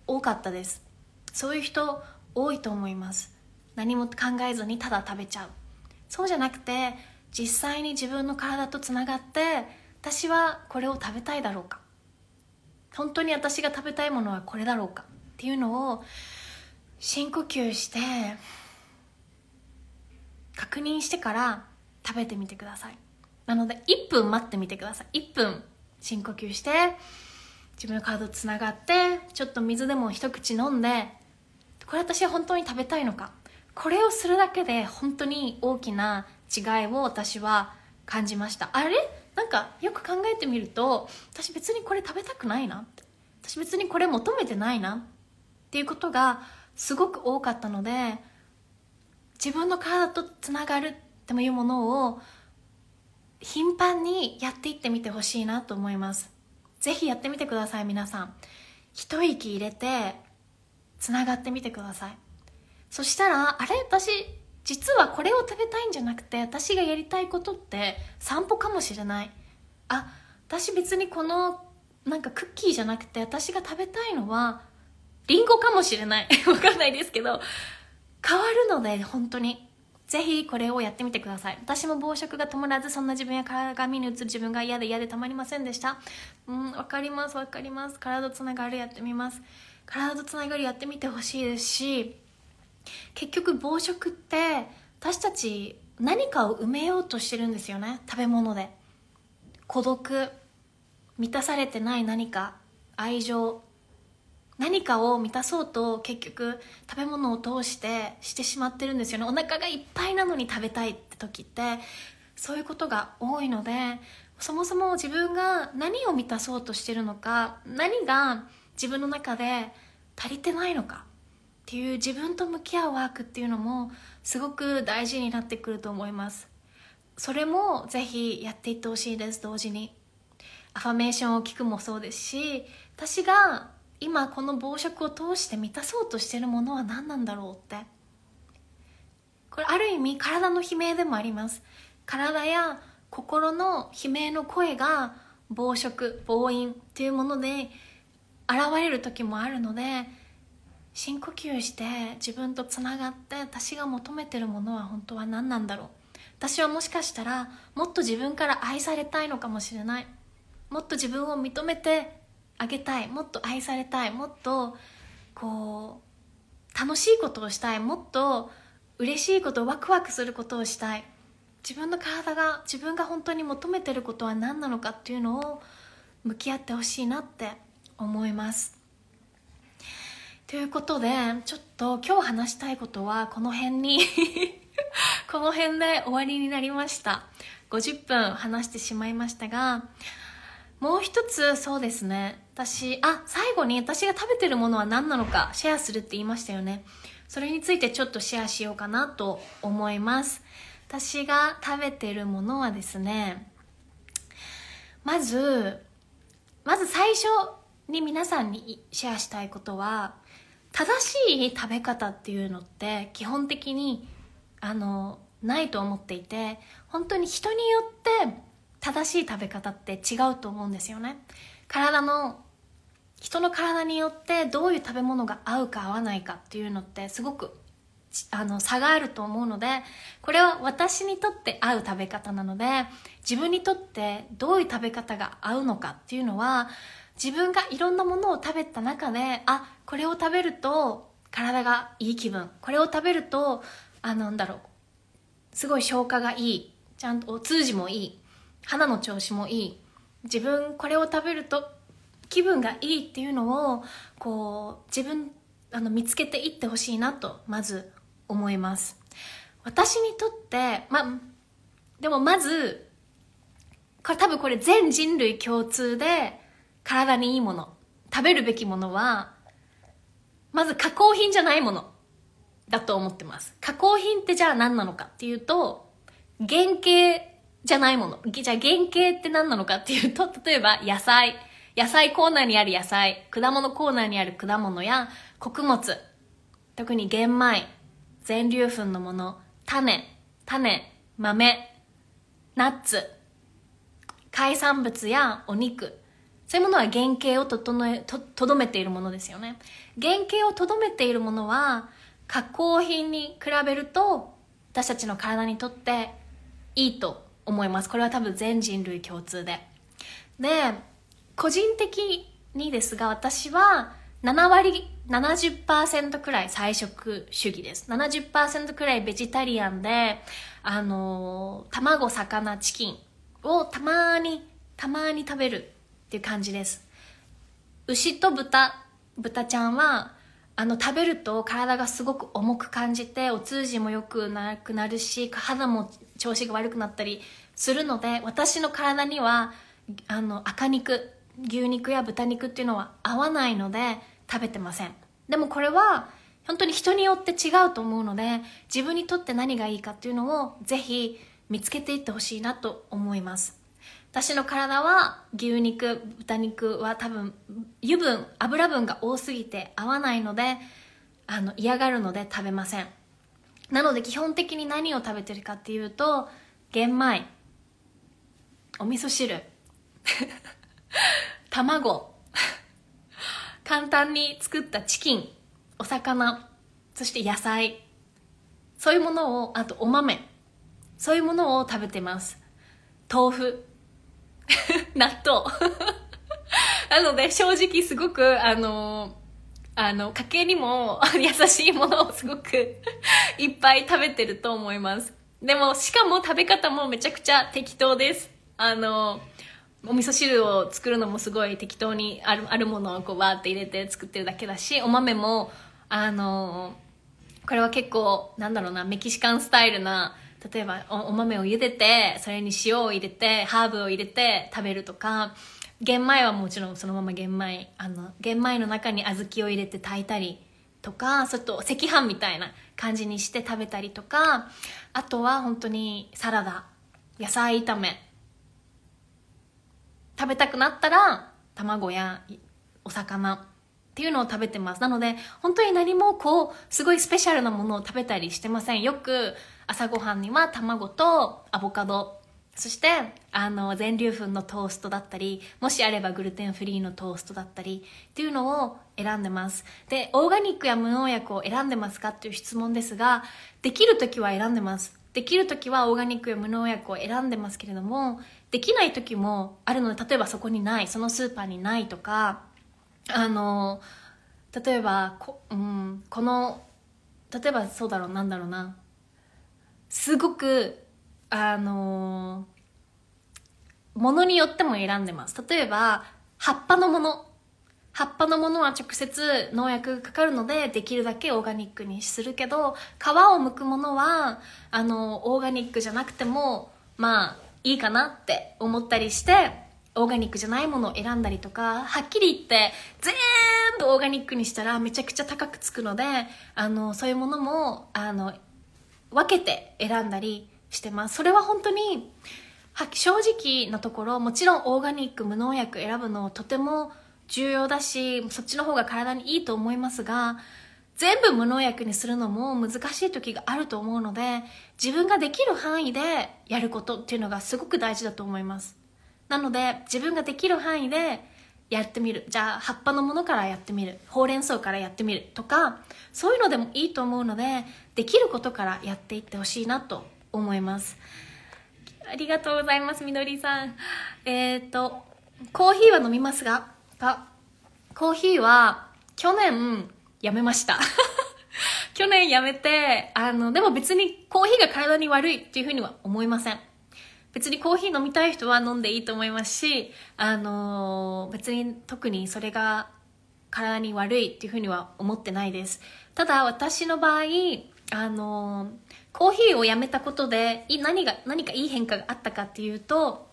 多かったです。そういう人多いと思います。何も考えずにただ食べちゃう。そうじゃなくて実際に自分の体とつながって私はこれを食べたいだろうか。本当に私が食べたいものはこれだろうか。っていうのを深呼吸して確認してから食べてみてください。なので1分待ってみてください。1分深呼吸して自分の体とつながってちょっと水でも一口飲んでこれ私は本当に食べたいのか。これをするだけで本当に大きな違いを私は感じました。あれ？なんかよく考えてみると私別にこれ食べたくないな。私別にこれ求めてないな。っていうことがすごく多かったので自分の体とつながるっていうものを頻繁にやっていってみてほしいなと思います。ぜひやってみてください皆さん。一息入れてつながってみてください。そしたらあれ？私実はこれを食べたいんじゃなくて私がやりたいことって散歩かもしれない。あ私別にこのなんかクッキーじゃなくて私が食べたいのはリンゴかもしれない。わかんないですけど変わるので本当に。ぜひこれをやってみてください。私も暴食が止まらずそんな自分や鏡に映る自分が嫌で嫌でたまりませんでした。うんわかりますわかります。体とつながるやってみます。体とつながるやってみてほしいですし結局暴食って私たち何かを埋めようとしてるんですよね。食べ物で。孤独。満たされてない何か。愛情。何かを満たそうと結局食べ物を通してしてしまってるんですよね。お腹がいっぱいなのに食べたいって時ってそういうことが多いのでそもそも自分が何を満たそうとしてるのか何が自分の中で足りてないのかっていう自分と向き合うワークっていうのもすごく大事になってくると思います。それもぜひやっていってほしいです同時に。アファメーションを聞くもそうですし私が今この暴食を通して満たそうとしてるものは何なんだろうって。これある意味体の悲鳴でもあります。体や心の悲鳴の声が暴食暴飲っていうもので現れる時もあるので深呼吸して自分とつながって私が求めてるものは本当は何なんだろう。私はもしかしたらもっと自分から愛されたいのかもしれない。もっと自分を認めてあげたい。もっと愛されたい。もっとこう楽しいことをしたい。もっと嬉しいことワクワクすることをしたい。自分の体が自分が本当に求めてることは何なのかっていうのを向き合ってほしいなって思います。ということで、ちょっと今日話したいことはこの辺に この辺で終わりになりました。50分話してしまいましたが、もう一つそうですね。私、あ、最後に私が食べてるものは何なのかシェアするって言いましたよね。それについてちょっとシェアしようかなと思います。私が食べてるものはですね、まず、まず最初に皆さんにシェアしたいことは、正しい食べ方っていうのって基本的にあのないと思っていて本当に人によって正しい食べ方って違うと思うんですよね。体の人の体によってどういう食べ物が合うか合わないかっていうのってすごくあの差があると思うのでこれは私にとって合う食べ方なので自分にとってどういう食べ方が合うのかっていうのは自分がいろんなものを食べた中であこれを食べると体がいい気分。これを食べるとあなんだろう。すごい消化がいい。ちゃんとお通じもいい。肌の調子もいい。自分これを食べると気分がいいっていうのをこう自分あの見つけていってほしいなとまず思います。私にとってまあでもまずこれ多分これ全人類共通で体にいいもの、食べるべきものは、まず加工品じゃないもの。だと思ってます。加工品ってじゃあ何なのかっていうと、原型じゃないもの。じゃあ原型って何なのかっていうと、例えば野菜。野菜コーナーにある野菜。果物コーナーにある果物や穀物。特に玄米。全粒粉のもの。種。種。豆。ナッツ。海産物やお肉。そういうものは原型を整え、と、どめているものですよね。原型をとどめているものは、加工品に比べると、私たちの体にとっていいと思います。これは多分全人類共通で。で、個人的にですが、私は7割、70%くらい菜食主義です。70%くらいベジタリアンで、あのー、卵、魚、チキンをたまに、たまに食べるっていう感じです。牛と豚、豚ちゃんは、あの、食べると体がすごく重く感じて、お通じも良くなくなるし、肌も調子が悪くなったりするので、私の体には、あの、赤肉、牛肉や豚肉っていうのは合わないので、食べてません。でもこれは、本当に人によって違うと思うので、自分にとって何がいいかっていうのを、ぜひ見つけていってほしいなと思います。私の体は牛肉、豚肉は多分油分、油分が多すぎて合わないので、あの嫌がるので食べません。なので基本的に何を食べてるかっていうと、玄米、お味噌汁、卵、簡単に作ったチキン、お魚、そして野菜、そういうものを、あとお豆、そういうものを食べてます。豆腐、納豆。なので、正直すごく、あの、あの、家計にも 優しいものをすごくいっぱい食べてると思います。でも、しかも食べ方もめちゃくちゃ適当です。あの、お味噌汁を作るのもすごい適当にあるあるものをこうバーって入れて作ってるだけだし、お豆も、あの、これは結構、なんだろうな、メキシカンスタイルな、例えばお豆を茹でて、それに塩を入れて、ハーブを入れて食べるとか、玄米はもちろんそのまま玄米、あの、玄米の中に小豆を入れて炊いたりとか、ちょっと赤飯みたいな感じにして食べたりとか、あとは本当にサラダ、野菜炒め、食べたくなったら卵やお魚。っていうのを食べてます。なので、本当に何もこう、すごいスペシャルなものを食べたりしてません。よく朝ごはんには卵とアボカド、そして、あの、全粒粉のトーストだったり、もしあればグルテンフリーのトーストだったりっていうのを選んでます。で、オーガニックや無農薬を選んでますかっていう質問ですが、できるときは選んでます。できるときはオーガニックや無農薬を選んでますけれども、できないときもあるので、例えばそこにない、そのスーパーにないとか、あの、例えばこ、うん、この、例えばそうだろう、なんだろうな。すごく、あのものによっても選んでます。例えば、葉っぱのもの。葉っぱのものは直接農薬がかかるので、できるだけオーガニックにするけど、皮を剥くものは、あの、オーガニックじゃなくても、まあ、いいかなって思ったりして、オーガニックじゃないものを選んだりとか、はっきり言って、全部オーガニックにしたらめちゃくちゃ高くつくので、あの、そういうものも、あの、分けて選んだりしてます。それは本当に、正直なところ、もちろんオーガニック、無農薬選ぶのとても重要だし、そっちの方が体にいいと思いますが、全部無農薬にするのも難しい時があると思うので、自分ができる範囲でやることっていうのがすごく大事だと思います。なので、自分ができる範囲でやってみる。じゃあ、葉っぱのものからやってみる。ほうれん草からやってみる。とか、そういうのでもいいと思うので、できることからやっていってほしいなと思います。ありがとうございます、みどりさん。えっ、ー、と、コーヒーは飲みますが、が、コーヒーは去年やめました。去年やめて、あの、でも別にコーヒーが体に悪いっていうふうには思いません。別にコーヒー飲みたい人は飲んでいいと思いますし、あの別に特にそれが体に悪いっていうふうには思ってないです。ただ私の場合、あのコーヒーをやめたことで、何が、何かいい変化があったかっていうと、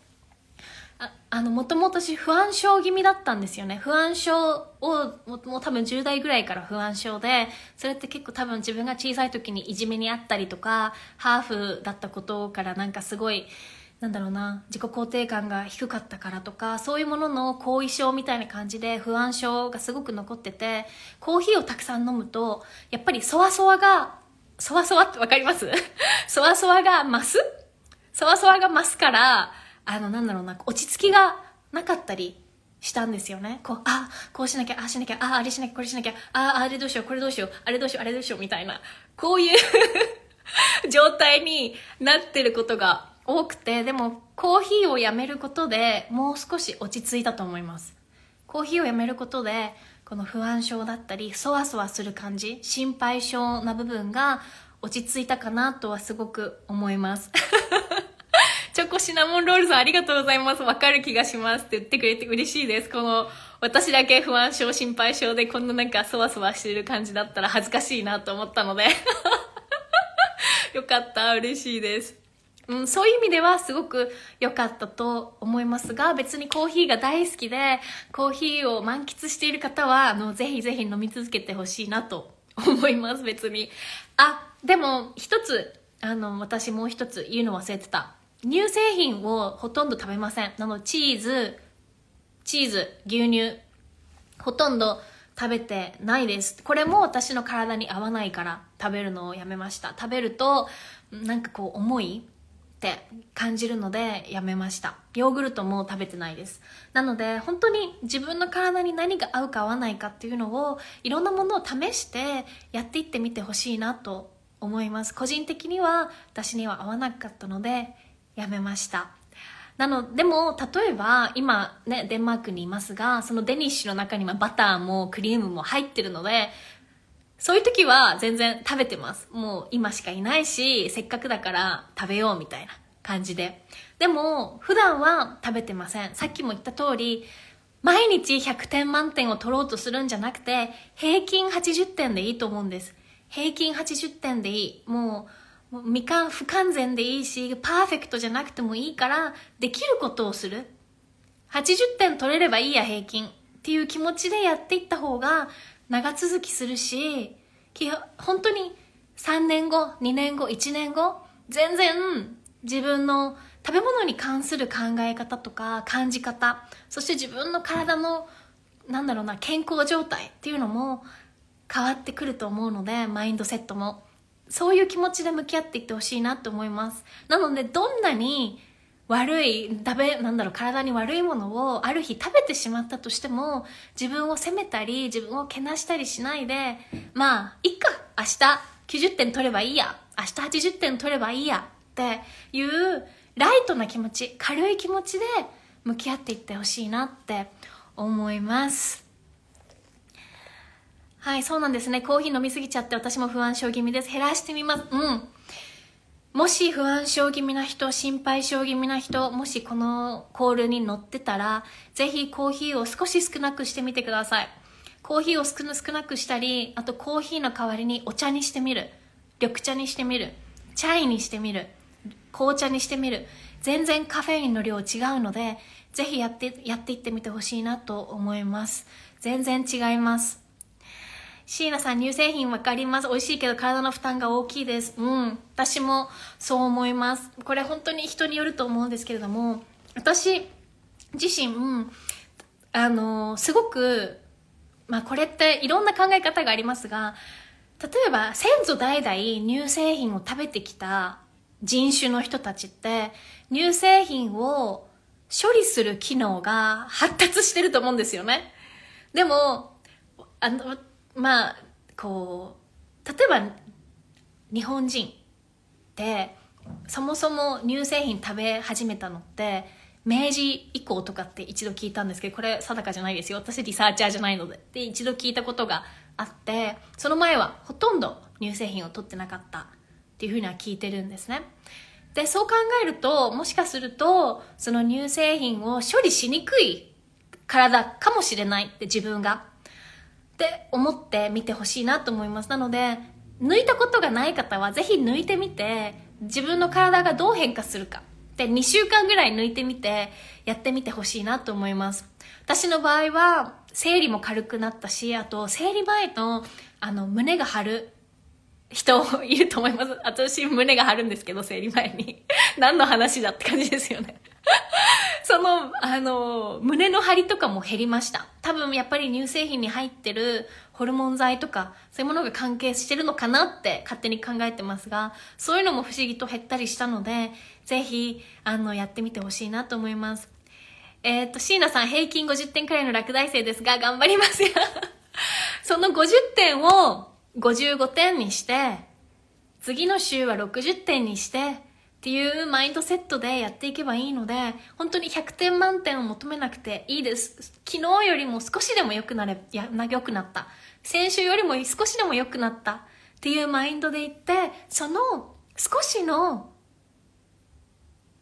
ああのもともと私不安症気味だったんですよね不安症をももう多分10代ぐらいから不安症でそれって結構多分自分が小さい時にいじめにあったりとかハーフだったことからなんかすごいなんだろうな自己肯定感が低かったからとかそういうものの後遺症みたいな感じで不安症がすごく残っててコーヒーをたくさん飲むとやっぱりそわそわがそわそわってわかります？そわそわが増す？そわそわが増すからあの、なんだろうな、落ち着きがなかったりしたんですよね。こう、あ、こうしなきゃ、あしなきゃ、ああ、れしなきゃ、これしなきゃ、あ、あれどうしよう、これどうしよう、あれどうしよう、あれどうしよう、みたいな、こういう 状態になってることが多くて、でも、コーヒーをやめることでもう少し落ち着いたと思います。コーヒーをやめることで、この不安症だったり、そわそわする感じ、心配性な部分が落ち着いたかなとはすごく思います。チョコシナモンロールさんありがとうございます。わかる気がしますって言ってくれて嬉しいです。この、私だけ不安症、心配症でこんななんかそわそわしてる感じだったら恥ずかしいなと思ったので よかった。嬉しいです。うん、そういう意味ではすごく良かったと思いますが、別にコーヒーが大好きで、コーヒーを満喫している方は、あの、ぜひぜひ飲み続けてほしいなと思います、別に。あ、でも、一つ、あの、私もう一つ言うの忘れてた。乳製品をほとんど食べません。なのチーズ、チーズ、牛乳、ほとんど食べてないです。これも私の体に合わないから食べるのをやめました。食べると、なんかこう重いって感じるのでやめました。ヨーグルトも食べてないです。なので本当に自分の体に何が合うか合わないかっていうのをいろんなものを試してやっていってみてほしいなと思います。個人的には私には合わなかったのでやめましたなのでも例えば今ねデンマークにいますがそのデニッシュの中にはバターもクリームも入ってるのでそういう時は全然食べてます。もう今しかいないしせっかくだから食べようみたいな感じで。でも普段は食べてません。さっきも言った通り毎日100点満点を取ろうとするんじゃなくて平均80点でいいと思うんです。平均80点でいい。もう未完不完全でいいしパーフェクトじゃなくてもいいからできることをする。80点取れればいいや平均。っていう気持ちでやっていった方が長続きするし本当に3年後2年後1年後全然自分の食べ物に関する考え方とか感じ方そして自分の体のなんだろうな健康状態っていうのも変わってくると思うのでマインドセットもそういう気持ちで向き合っていってほしいなと思います。なので、どんなに悪い、食べ、なんだろう、体に悪いものをある日食べてしまったとしても、自分を責めたり、自分をけなしたりしないで、まあ、いっか、明日90点取ればいいや、明日80点取ればいいや、っていう、ライトな気持ち、軽い気持ちで向き合っていってほしいなって思います。はい、そうなんですね。コーヒー飲みすぎちゃって私も不安症気味です。減らしてみます。うん。もし不安症気味な人、心配症気味な人、もしこのコールに乗ってたら、ぜひコーヒーを少し少なくしてみてください。コーヒーを少なくしたり、あとコーヒーの代わりにお茶にしてみる。緑茶にしてみる。チャイにしてみる。紅茶にしてみる。全然カフェインの量違うので、ぜひやって、やっていってみてほしいなと思います。全然違います。椎名さん、乳製品わかります。美味しいけど体の負担が大きいです。うん。私もそう思います。これ本当に人によると思うんですけれども、私自身、あの、すごく、まあこれっていろんな考え方がありますが、例えば先祖代々乳製品を食べてきた人種の人たちって乳製品を処理する機能が発達してると思うんですよね。でも、あの、まあこう例えば日本人ってそもそも乳製品食べ始めたのって明治以降とかって一度聞いたんですけどこれ定かじゃないですよ。私リサーチャーじゃないので。で一度聞いたことがあってその前はほとんど乳製品を取ってなかったっていうふうには聞いてるんですね。でそう考えるともしかするとその乳製品を処理しにくい体かもしれないって自分がって思って見てほしいなと思います。なので、抜いたことがない方はぜひ抜いてみて、自分の体がどう変化するかで、2週間ぐらい抜いてみて、やってみてほしいなと思います。私の場合は、生理も軽くなったし、あと、生理前の、あの、胸が張る人いると思います。私、胸が張るんですけど、生理前に。何の話だって感じですよね。その、あの、胸の張りとかも減りました。多分やっぱり乳製品に入ってるホルモン剤とか、そういうものが関係してるのかなって勝手に考えてますが、そういうのも不思議と減ったりしたので、ぜひ、あの、やってみてほしいなと思います。えっ、ー、と、椎名さん平均50点くらいの落第生ですが、頑張りますよ その50点を55点にして、次の週は60点にして、っていうマインドセットでやっていけばいいので、本当に100点満点を求めなくていいです。昨日よりも少しでも良くなれ、や、良くなった。先週よりも少しでも良くなったっていうマインドで言って、その少しの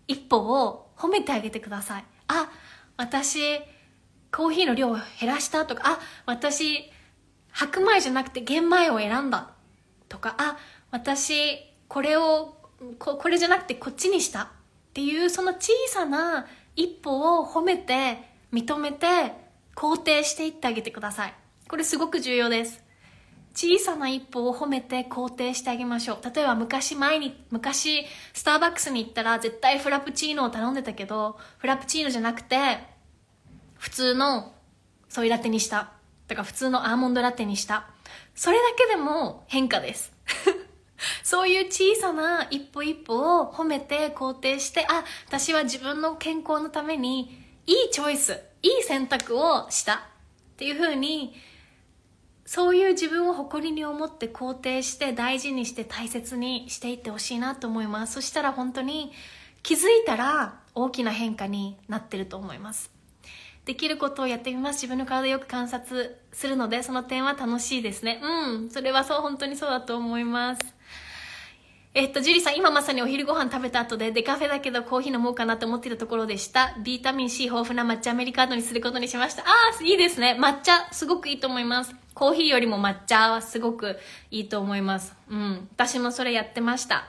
一歩を褒めてあげてください。あ、私、コーヒーの量を減らしたとか、あ、私、白米じゃなくて玄米を選んだとか、あ、私、これをここれじゃなくてこっちにしたっていうその小さな一歩を褒めて認めて肯定していってあげてください。これすごく重要です。小さな一歩を褒めて肯定してあげましょう。例えば昔前に昔スターバックスに行ったら絶対フラプチーノを頼んでたけどフラプチーノじゃなくて普通のソイラテにした。とか普通のアーモンドラテにした。それだけでも変化です。そういう小さな一歩一歩を褒めて肯定して、あ、私は自分の健康のためにいいチョイス、いい選択をしたっていうふうに、そういう自分を誇りに思って肯定して大事にして大切にしていってほしいなと思います。そしたら本当に気づいたら大きな変化になってると思います。できることをやってみます。自分の体をよく観察するので、その点は楽しいですね。うん。それはそう、本当にそうだと思います。えっと、ジュリさん、今まさにお昼ご飯食べた後で、デカフェだけどコーヒー飲もうかなと思ってたところでした。ビタミン C 豊富な抹茶アメリカーノにすることにしました。ああ、いいですね。抹茶、すごくいいと思います。コーヒーよりも抹茶はすごくいいと思います。うん。私もそれやってました。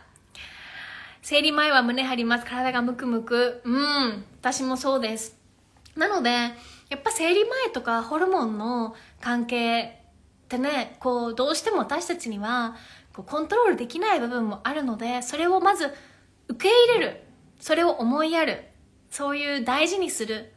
生理前は胸張ります。体がムクムク。うん。私もそうです。なので、やっぱ生理前とかホルモンの関係ってね、こう、どうしても私たちには、こうコントロールできない部分もあるのでそれをまず受け入れる。それを思いやる。そういう大事にする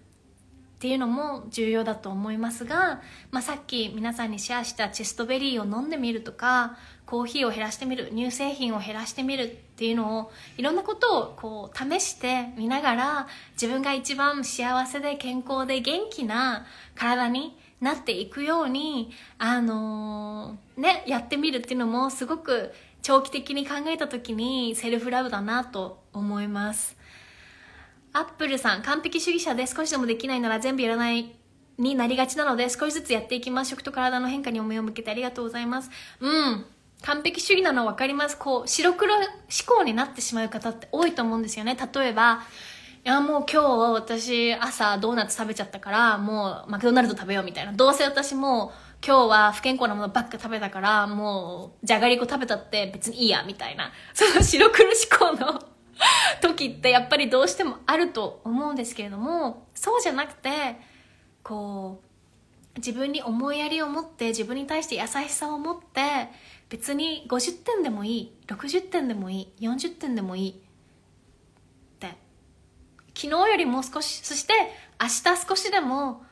っていうのも重要だと思いますが、まあ、さっき皆さんにシェアしたチェストベリーを飲んでみるとかコーヒーを減らしてみる。乳製品を減らしてみるっていうのをいろんなことをこう試してみながら自分が一番幸せで健康で元気な体になっていくように、あのー、ね、やってみるっていうのもすごく長期的に考えた時にセルフラブだなと思います。アップルさん、完璧主義者で少しでもできないなら全部やらないになりがちなので少しずつやっていきます。食と体の変化に目を向けてありがとうございます。うん。完璧主義なの分かります。こう、白黒思考になってしまう方って多いと思うんですよね。例えば、いやもう今日私朝ドーナツ食べちゃったからもうマクドナルド食べようみたいな。どうせ私も今日は不健康なものばっか食べたからもうじゃがりこ食べたって別にいいやみたいな。その白黒思考の 時ってやっぱりどうしてもあると思うんですけれどもそうじゃなくてこう自分に思いやりを持って自分に対して優しさを持って別に50点でもいい60点でもいい40点でもいい昨日よりも少し、そして明日少しでも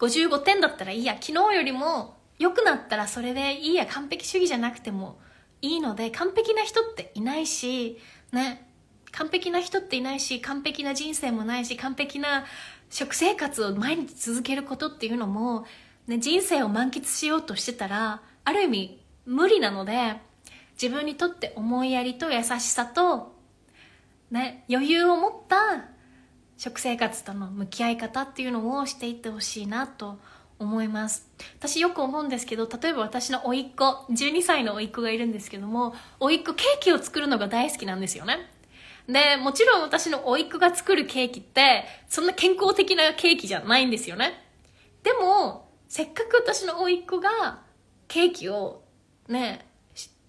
55点だったらいいや、昨日よりも良くなったらそれでいいや、完璧主義じゃなくてもいいので、完璧な人っていないし、ね、完璧な人っていないし、完璧な人生もないし、完璧な食生活を毎日続けることっていうのも、ね、人生を満喫しようとしてたら、ある意味無理なので、自分にとって思いやりと優しさと、ね、余裕を持った食生活との向き合い方っていうのをしていってほしいなと思います。私よく思うんですけど例えば私の甥っ子12歳の甥っ子がいるんですけども甥っ子ケーキを作るのが大好きなんですよね。でもちろん私の甥っ子が作るケーキってそんな健康的なケーキじゃないんですよね。でもせっかく私の甥っ子がケーキをね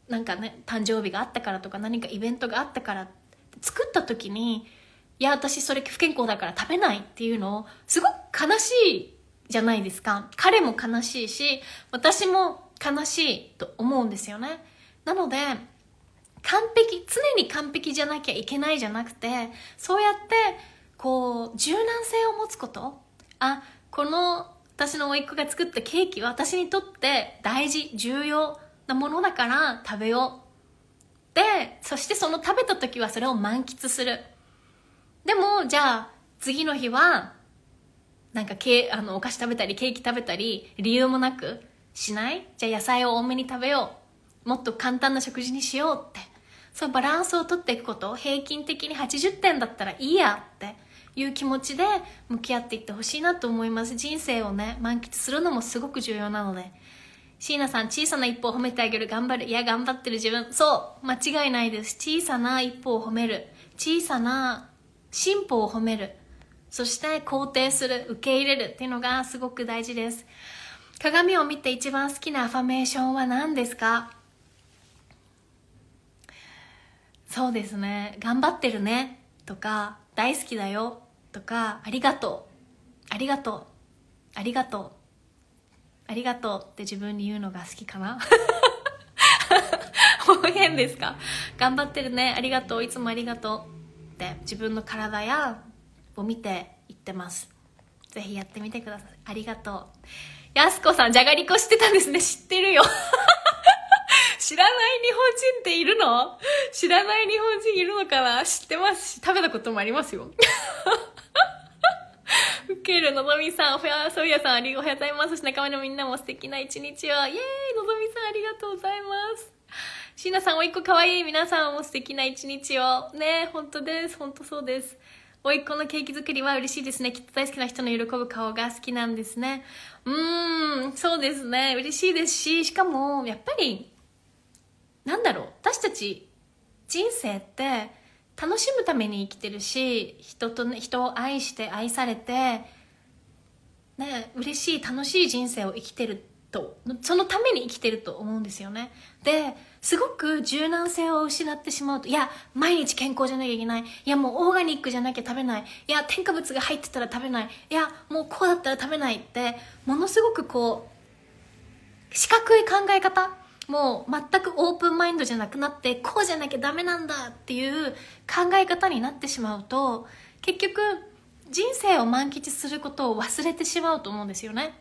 なんかね誕生日があったからとか何かイベントがあったから作った時にいや、私それ不健康だから食べないっていうのを、すごく悲しいじゃないですか。彼も悲しいし、私も悲しいと思うんですよね。なので、完璧、常に完璧じゃなきゃいけないじゃなくて、そうやって、こう、柔軟性を持つこと。あ、この私の甥っ子が作ったケーキは私にとって大事、重要なものだから食べよう。で、そしてその食べた時はそれを満喫する。でも、じゃあ、次の日は、なんかケあのお菓子食べたりケーキ食べたり理由もなくしない？じゃあ野菜を多めに食べよう。もっと簡単な食事にしようって。そうバランスをとっていくこと。平均的に80点だったらいいやって。いう気持ちで向き合っていってほしいなと思います。人生をね満喫するのもすごく重要なので。椎名さん小さな一歩を褒めてあげる。頑張る。いや頑張ってる自分。そう。間違いないです。小さな一歩を褒める。小さな進歩を褒める。そして肯定する受け入れるっていうのがすごく大事です。鏡を見て一番好きなアファメーションは何ですか？そうですね。頑張ってるね。とか大好きだよ。とかありがとう。ありがとう。ありがとう。ありがとうって自分に言うのが好きかな？方言ですか？頑張ってるね。ありがとう。いつもありがとう。って自分の体やを見て言ってますぜひやってみてくださいありがとうやすこさんじゃがりこ知ってたんですね知ってるよ 知らない日本人っているの？知らない日本人いるのかな？知ってますし、食べたこともありますよ。ウケるのぞみさん、ふや、そうやさん、ありがとうございます。そし仲間のみんなも素敵な一日を。イェーイのぞみさん、ありがとうございます。しなさん、おいっ子かわいい。皆さんも素敵な一日を。ね本当です。本当そうです。おいっ子のケーキ作りは嬉しいですね。きっと大好きな人の喜ぶ顔が好きなんですね。うーん、そうですね。嬉しいですし、しかも、やっぱり、なんだろう私たち人生って楽しむために生きてるし人と、ね、人を愛して愛されてね嬉しい楽しい人生を生きてるとそのために生きてると思うんですよねですごく柔軟性を失ってしまうといや毎日健康じゃなきゃいけない。いやもうオーガニックじゃなきゃ食べない。いや添加物が入ってたら食べない。いやもうこうだったら食べないってものすごくこう四角い考え方。もう全くオープンマインドじゃなくなってこうじゃなきゃダメなんだっていう考え方になってしまうと結局人生を満喫することを忘れてしまうと思うんですよね。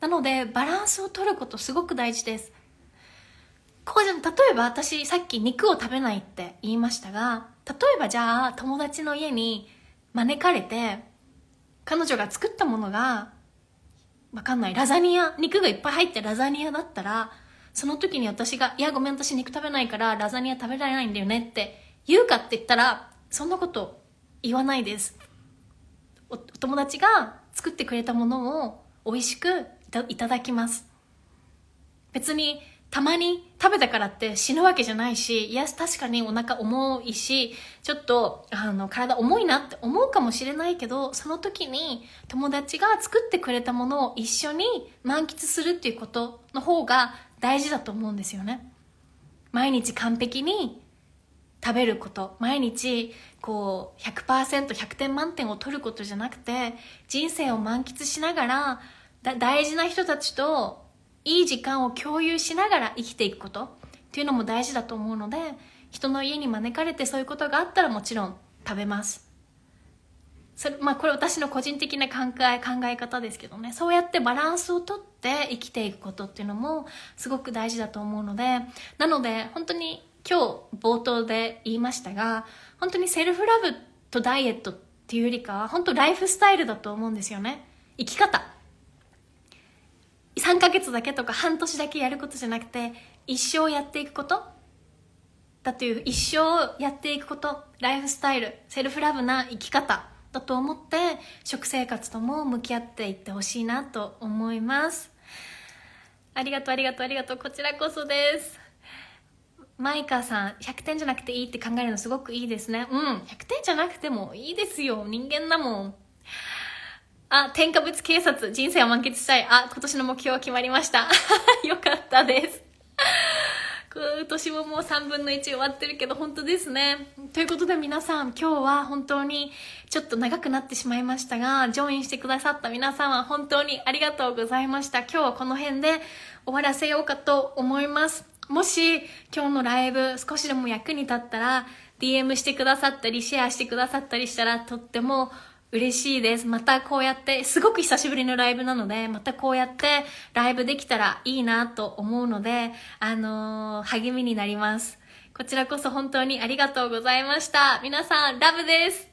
なのでバランスを取ることすごく大事です。こうじゃ例えば私さっき肉を食べないって言いましたが例えばじゃあ友達の家に招かれて彼女が作ったものがわかんないラザニア肉がいっぱい入ってラザニアだったらその時に私が、いやごめん私肉食べないからラザニア食べられないんだよねって言うかって言ったら、そんなこと言わないです。お友達が作ってくれたものを美味しくいただきます。別にたまに食べたからって死ぬわけじゃないし、いや、確かにお腹重いし、ちょっと、あの、体重いなって思うかもしれないけど、その時に友達が作ってくれたものを一緒に満喫するっていうことの方が大事だと思うんですよね。毎日完璧に食べること、毎日こう100%、100点満点を取ることじゃなくて、人生を満喫しながら、大事な人たちといい時間を共有しながら生きていくことっていうのも大事だと思うので、人の家に招かれてそういうことがあったらもちろん食べます。それまあこれ私の個人的な考え考え方ですけどね。そうやってバランスをとって生きていくことっていうのもすごく大事だと思うのでなので本当に今日冒頭で言いましたが本当にセルフラブとダイエットっていうよりかは本当ライフスタイルだと思うんですよね。生き方。3ヶ月だけとか半年だけやることじゃなくて一生やっていくこと？だという一生やっていくことライフスタイルセルフラブな生き方だと思って食生活とも向き合っていってほしいなと思います。ありがとうありがとうありがとう。こちらこそです。マイカーさん100点じゃなくていいって考えるのすごくいいですね。うん100点じゃなくてもいいですよ。人間だもん。あ、添加物警察、人生を満喫したい。あ、今年の目標決まりました。よかったです。今年ももう3分の1終わってるけど、本当ですね。ということで皆さん、今日は本当にちょっと長くなってしまいましたが、ジョインしてくださった皆さんは本当にありがとうございました。今日はこの辺で終わらせようかと思います。もし今日のライブ少しでも役に立ったら DM してくださったりシェアしてくださったりしたらとっても嬉しいです。またこうやって、すごく久しぶりのライブなので、またこうやってライブできたらいいなと思うので、あのー、励みになります。こちらこそ本当にありがとうございました。皆さん、ラブです